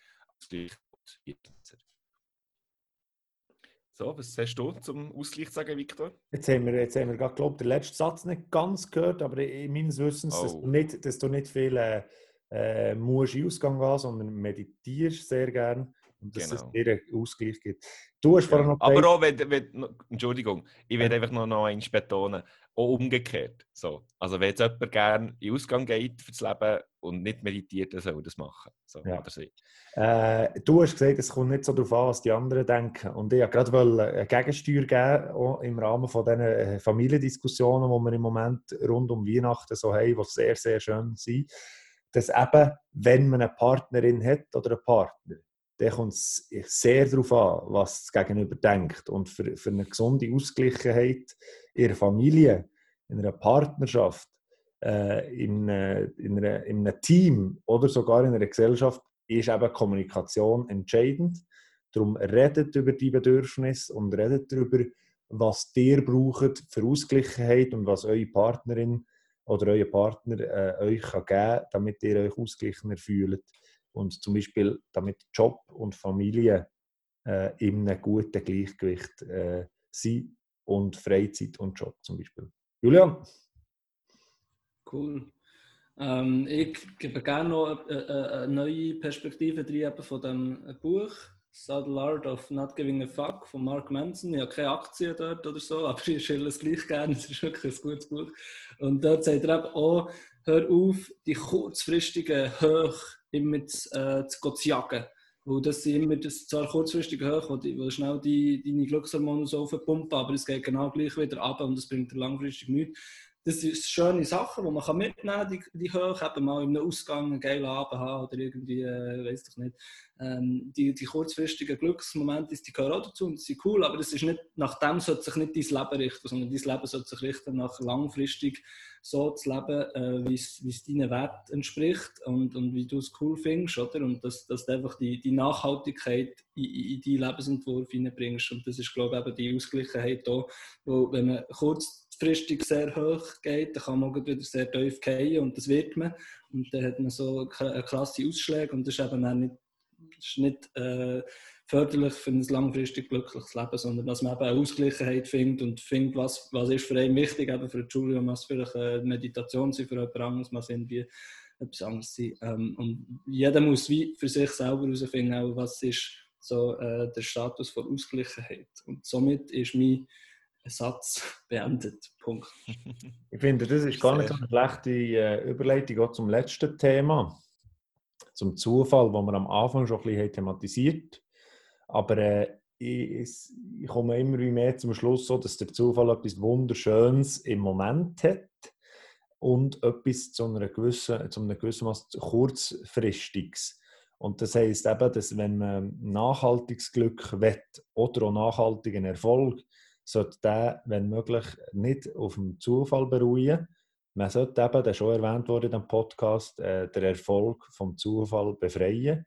so, was hast du zum Ausgleich zu sagen, Viktor? Jetzt haben wir, jetzt haben wir gerade, glaube den letzten Satz nicht ganz gehört, aber in meines Wissens, oh. dass, du nicht, dass du nicht viel äh, äh, musst in Ausgang gehen, sondern meditierst sehr gern und dass genau. es dir einen Ausgleich gibt. Du hast ja. noch Aber auch, wenn, wenn, Entschuldigung, ich will einfach noch, noch eins betonen, auch umgekehrt. So. Also wenn jetzt jemand gerne in Ausgang geht fürs Leben und nicht meditiert, dann soll er das machen. So, ja. äh, du hast gesagt, es kommt nicht so darauf an, was die anderen denken. Und ich wollte gerade eine Gegensteuer geben, auch im Rahmen von diesen äh, Familiendiskussionen, die wir im Moment rund um Weihnachten so haben, die sehr, sehr schön sind, dass eben, wenn man eine Partnerin hat oder einen Partner, dann kommt es sehr darauf an, was das Gegenüber denkt. Und für, für eine gesunde Ausgleichheit in der Familie, in einer Partnerschaft, äh, in, äh, in, einer, in einem Team oder sogar in einer Gesellschaft ist eben Kommunikation entscheidend. Darum redet über die Bedürfnisse und redet darüber, was ihr braucht für Ausgleichheit und was eure Partnerin oder euer Partner äh, euch kann geben kann, damit ihr euch ausgeglichener fühlt und zum Beispiel damit Job und Familie äh, in einem guten Gleichgewicht äh, sind und Freizeit und Job zum Beispiel. Julian? Cool. Ähm, ich gebe gerne noch eine, eine neue Perspektive drin von dem Buch Subtle Art of Not Giving a Fuck von Mark Manson. Ich habe keine Aktien dort oder so, aber ich schille es gleich gerne. Es ist wirklich ein gutes Buch. Und dort sagt er eben auch, hör auf, die kurzfristigen Hoch immer zu, äh, zu, jagen. Weil das immer das zwar kurzfristige Hoch, wo schnell die, deine Glückshormone so aufpumpen, aber es geht genau gleich wieder ab und es bringt dir langfristig nichts das sind schöne Sachen, die man mitnehmen kann, die, die hoch, eben mal in einem Ausgang einen geilen Abend haben oder irgendwie, äh, weiß ich nicht. Ähm, die, die kurzfristigen Glücksmomente, die gehören auch dazu und sind cool, aber das ist nicht, nach dem sollte sich nicht dein Leben richten, sondern dein Leben sollte sich richten nach langfristig so zu leben, äh, wie es deinen Wert entspricht und, und wie du es cool findest, oder? Und dass, dass du einfach die, die Nachhaltigkeit in, in deinen Lebensentwurf hineinbringst und das ist, glaube ich, eben die Ausgleichheit da, wo, wenn man kurz kurzfristig sehr hoch geht, dann kann man wieder sehr tief fallen und das wird man. Und dann hat man so klasse Ausschläge und das ist eben auch nicht, ist nicht äh, förderlich für ein langfristig glückliches Leben, sondern dass man eben eine Ausgleichheit findet und findet, was, was ist für einen wichtig, eben für Julian, was vielleicht eine Meditation sein, für jemand anderes, was irgendwie etwas anderes sein. Ähm, und jeder muss wie für sich selber herausfinden, was ist so äh, der Status von Ausgleichheit. Und somit ist mein Satz beendet. Punkt. Ich finde, das ist gar nicht so eine schlechte äh, Überleitung auch zum letzten Thema, zum Zufall, wo wir am Anfang schon ein bisschen thematisiert Aber äh, ich, ich, komme immer mehr zum Schluss, so, dass der Zufall etwas Wunderschönes im Moment hat und etwas zu, einer gewissen, zu einem gewissen Maß kurzfristiges. Und das heisst eben, dass wenn man nachhaltiges Glück will oder auch nachhaltigen Erfolg, sollte der, wenn möglich, nicht auf dem Zufall beruhen. Man sollte eben, der schon erwähnt wurde im Podcast, äh, den Erfolg vom Zufall befreien.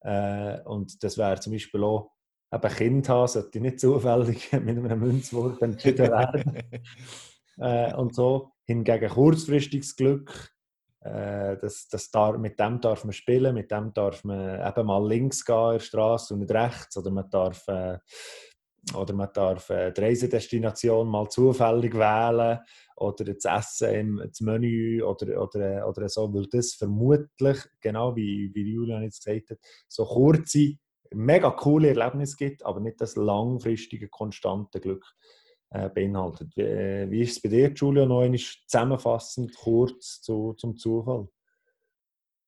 Äh, und das wäre zum Beispiel auch, eben Kind haben, sollte nicht zufällig mit einem Münzwurf entschieden werden. äh, und so. Hingegen kurzfristiges Glück, äh, das, das darf, mit dem darf man spielen, mit dem darf man eben mal links gehen in der Straße und nicht rechts. Oder man darf, äh, oder man darf äh, die Reisedestination mal zufällig wählen oder das Essen im das Menü oder, oder, oder so, weil das vermutlich, genau wie, wie Julian jetzt gesagt hat, so kurze, mega coole Erlebnisse gibt, aber nicht das langfristige, konstante Glück äh, beinhaltet. Wie, äh, wie ist es bei dir, Julian, noch einmal zusammenfassend kurz zu, zum Zufall?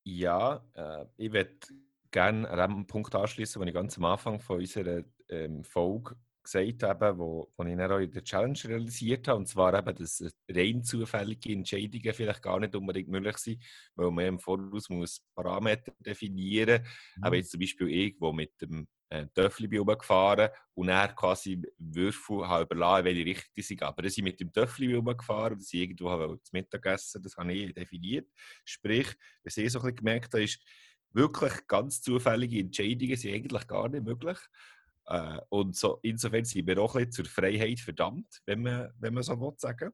Ja, äh, ich würde gerne an dem Punkt anschließen, den ich ganz am Anfang von unserer ähm, Folge gesagt habe, wo, wo ich dann auch in der Challenge realisiert habe, und zwar eben, dass rein zufällige Entscheidungen vielleicht gar nicht unbedingt möglich sind, weil man im Voraus muss Parameter definieren muss. Mhm. Aber jetzt zum Beispiel ich, wo mit dem äh, Töffel bin rumgefahren und dann quasi Würfel habe überlassen, welche Richtung sie sind. Aber dass ich mit dem Töffel rumgefahren dass ich irgendwo habe zu Mittag essen das habe ich definiert. Sprich, was ich so ein bisschen gemerkt habe, ist, wirklich ganz zufällige Entscheidungen sind eigentlich gar nicht möglich. Äh, und so, insofern sind wir auch ein bisschen zur Freiheit verdammt, wenn man, wenn man so will sagen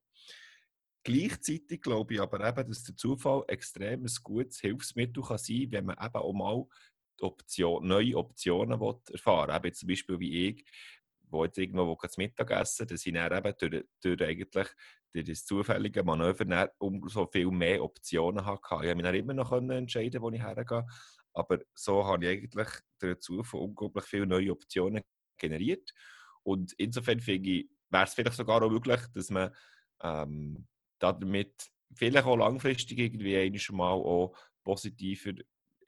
Gleichzeitig glaube ich aber eben, dass der Zufall extrem ein gutes Hilfsmittel kann sein kann, wenn man eben auch mal Option, neue Optionen will erfahren will. zum Beispiel wie ich, wo jetzt irgendwo das Mittagessen, dass ich dann eben durch, durch eigentlich durch das zufällige Manöver umso viel mehr Optionen hatte. Ich konnte mich dann immer noch entscheiden, wo ich hergehe. Aber so habe ich eigentlich dazu unglaublich viele neue Optionen generiert. Und insofern finde ich, wäre es vielleicht sogar auch möglich, dass man ähm, damit vielleicht auch langfristig irgendwie einmal mal auch positiver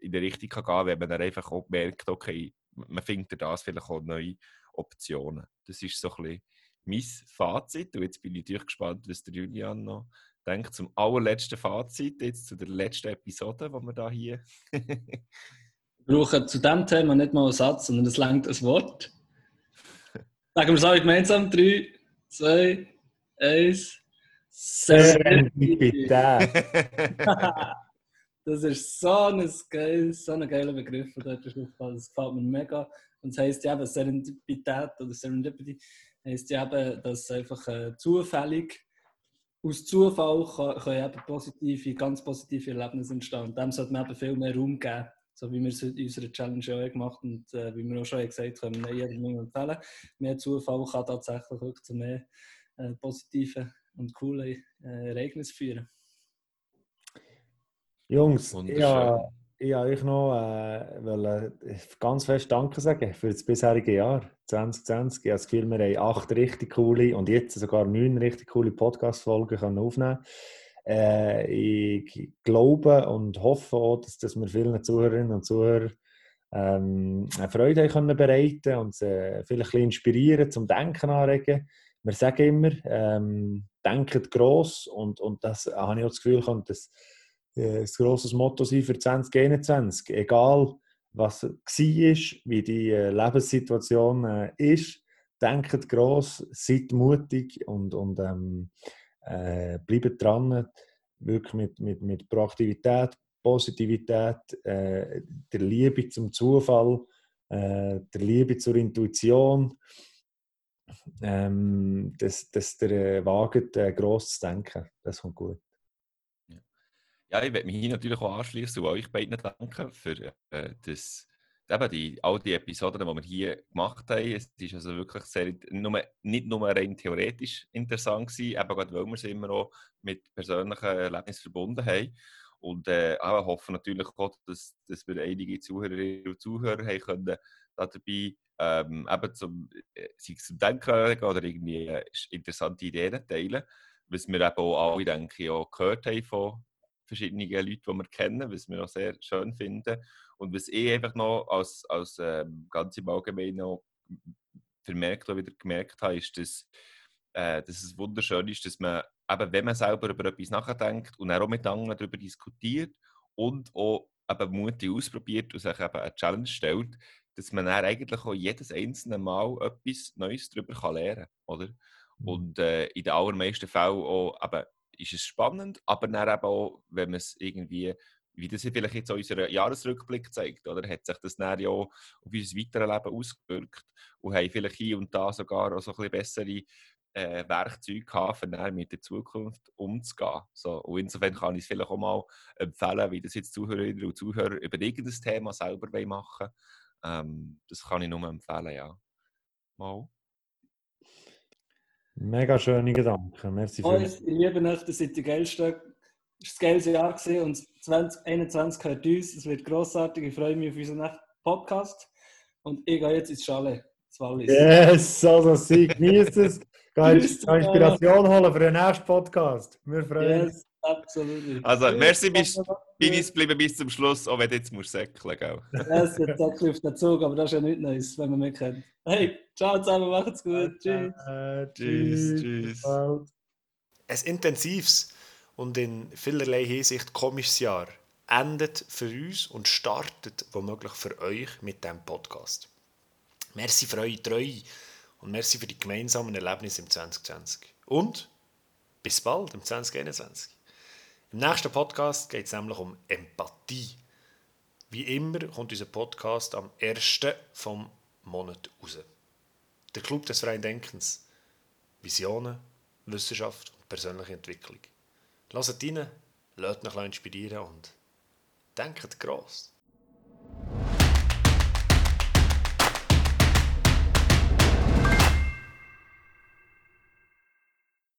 in die Richtung kann gehen wenn man dann einfach auch merkt, okay, man findet das vielleicht auch neue Optionen. Das ist so ein bisschen mein Fazit. Und jetzt bin ich natürlich gespannt, was der Julian noch denke, zum allerletzten Fazit, jetzt zu der letzten Episode, die wir da hier. wir brauchen zu diesem Thema nicht mal einen Satz, sondern es längt ein Wort. Sagen wir es alle gemeinsam: 3, 2, 1. Serendipität. das ist so ein, geil, so ein geiler Begriff, der dort Das gefällt mir mega. Und es heisst ja eben Serendipität oder Serendipity heisst ja eben, dass einfach äh, zufällig aus Zufall können eben positive, ganz positive Erlebnisse entstehen. Und dem sollte man eben viel mehr Raum geben, so wie wir es in unserer Challenge auch gemacht haben und äh, wie wir auch schon gesagt haben, können wir jedem empfehlen. Mehr Zufall kann tatsächlich wirklich zu mehr äh, positiven und coolen äh, Ereignissen führen. Jungs, ja, ich wollte euch noch äh, wollte ganz fest Danke sagen für das bisherige Jahr 2020. Ich habe das Gefühl, wir haben acht richtig coole und jetzt sogar neun richtig coole Podcast-Folgen aufnehmen äh, Ich glaube und hoffe auch, dass, dass wir vielen Zuhörerinnen und Zuhörern ähm, eine Freude können bereiten und sie vielleicht ein inspirieren, zum Denken anregen. Wir sagen immer, ähm, denkt gross und, und das habe ich auch das Gefühl, dass ein grosses Motto sein für 2021. Egal, was war, wie die äh, Lebenssituation äh, ist, denkt gross, seid mutig und, und ähm, äh, bleibt dran. Wirklich mit, mit, mit Proaktivität, Positivität, äh, der Liebe zum Zufall, äh, der Liebe zur Intuition, ähm, dass, dass der äh, wagt, äh, gross zu denken. Das kommt gut. Ja, ich werde mich hier natürlich auch anschließen und euch beiden danken für äh, das, eben die, all die Episoden, die wir hier gemacht haben. Es ist also wirklich sehr, nur, nicht nur rein theoretisch interessant gewesen, eben gerade weil wir es immer auch mit persönlichen Erlebnissen verbunden haben. Und äh, auch hoffen natürlich auch, dass, dass wir einige Zuhörerinnen und Zuhörer haben können, da dabei ähm, eben zum, äh, sei zum Denken oder irgendwie äh, interessante Ideen teilen. Was wir eben auch alle, denke ich, auch gehört haben von verschiedene Leute, die wir kennen, was wir auch sehr schön finden. Und was ich einfach noch als, als ähm, ganz im Allgemeinen noch vermerkt oder wieder gemerkt habe, ist, dass, äh, dass es wunderschön ist, dass man, eben, wenn man selber über etwas nachdenkt und auch mit anderen darüber diskutiert und auch eben mutig ausprobiert und sich eben eine Challenge stellt, dass man dann eigentlich auch jedes einzelne Mal etwas Neues darüber lernen kann. Oder? Mhm. Und äh, in den allermeisten Fällen auch eben ist es spannend, aber dann eben auch, wenn man es irgendwie wie das vielleicht jetzt auch unser Jahresrückblick zeigt, oder? Hat sich das dann ja auch auf unser weiteres Leben ausgewirkt und haben vielleicht hier und da sogar auch so ein bisschen bessere äh, Werkzeuge gehabt, um mit der Zukunft umzugehen. So, und insofern kann ich es vielleicht auch mal empfehlen, wie das jetzt Zuhörerinnen und Zuhörer über irgendein Thema selber machen ähm, Das kann ich nur empfehlen, ja. Mal. Mega schöne Gedanken. Merci für Ich liebe euch, das sind die geilsten es war ein geiles Jahr gewesen und 2021 gehört uns. Es wird grossartig. Ich freue mich auf unseren nächsten Podcast. Und ich gehe jetzt ins Chalet. Yes, also sie genießt es. Geh Inspiration holen für den nächsten Podcast. Wir freuen uns. Yes, absolut. Also, merci, bist bin ich geblieben bis zum Schluss, auch wenn du jetzt musst säckeln, gell? Ja, es wird säckeln auf den Zug, aber das ist ja nichts Neues, wenn man mich kennt. Hey, ciao zusammen, macht's gut. Tschüss. Äh, tschüss. Tschüss. Ein intensives und in vielerlei Hinsicht komisches Jahr endet für uns und startet womöglich für euch mit diesem Podcast. Merci für eure Treue und merci für die gemeinsamen Erlebnisse im 2020. Und bis bald im 2021. Im nächsten Podcast geht es nämlich um Empathie. Wie immer kommt unser Podcast am 1. vom Monat raus. Der Club des freien Denkens. Visionen, Wissenschaft und persönliche Entwicklung. Lasst rein, lasst euch inspirieren und denkt gross.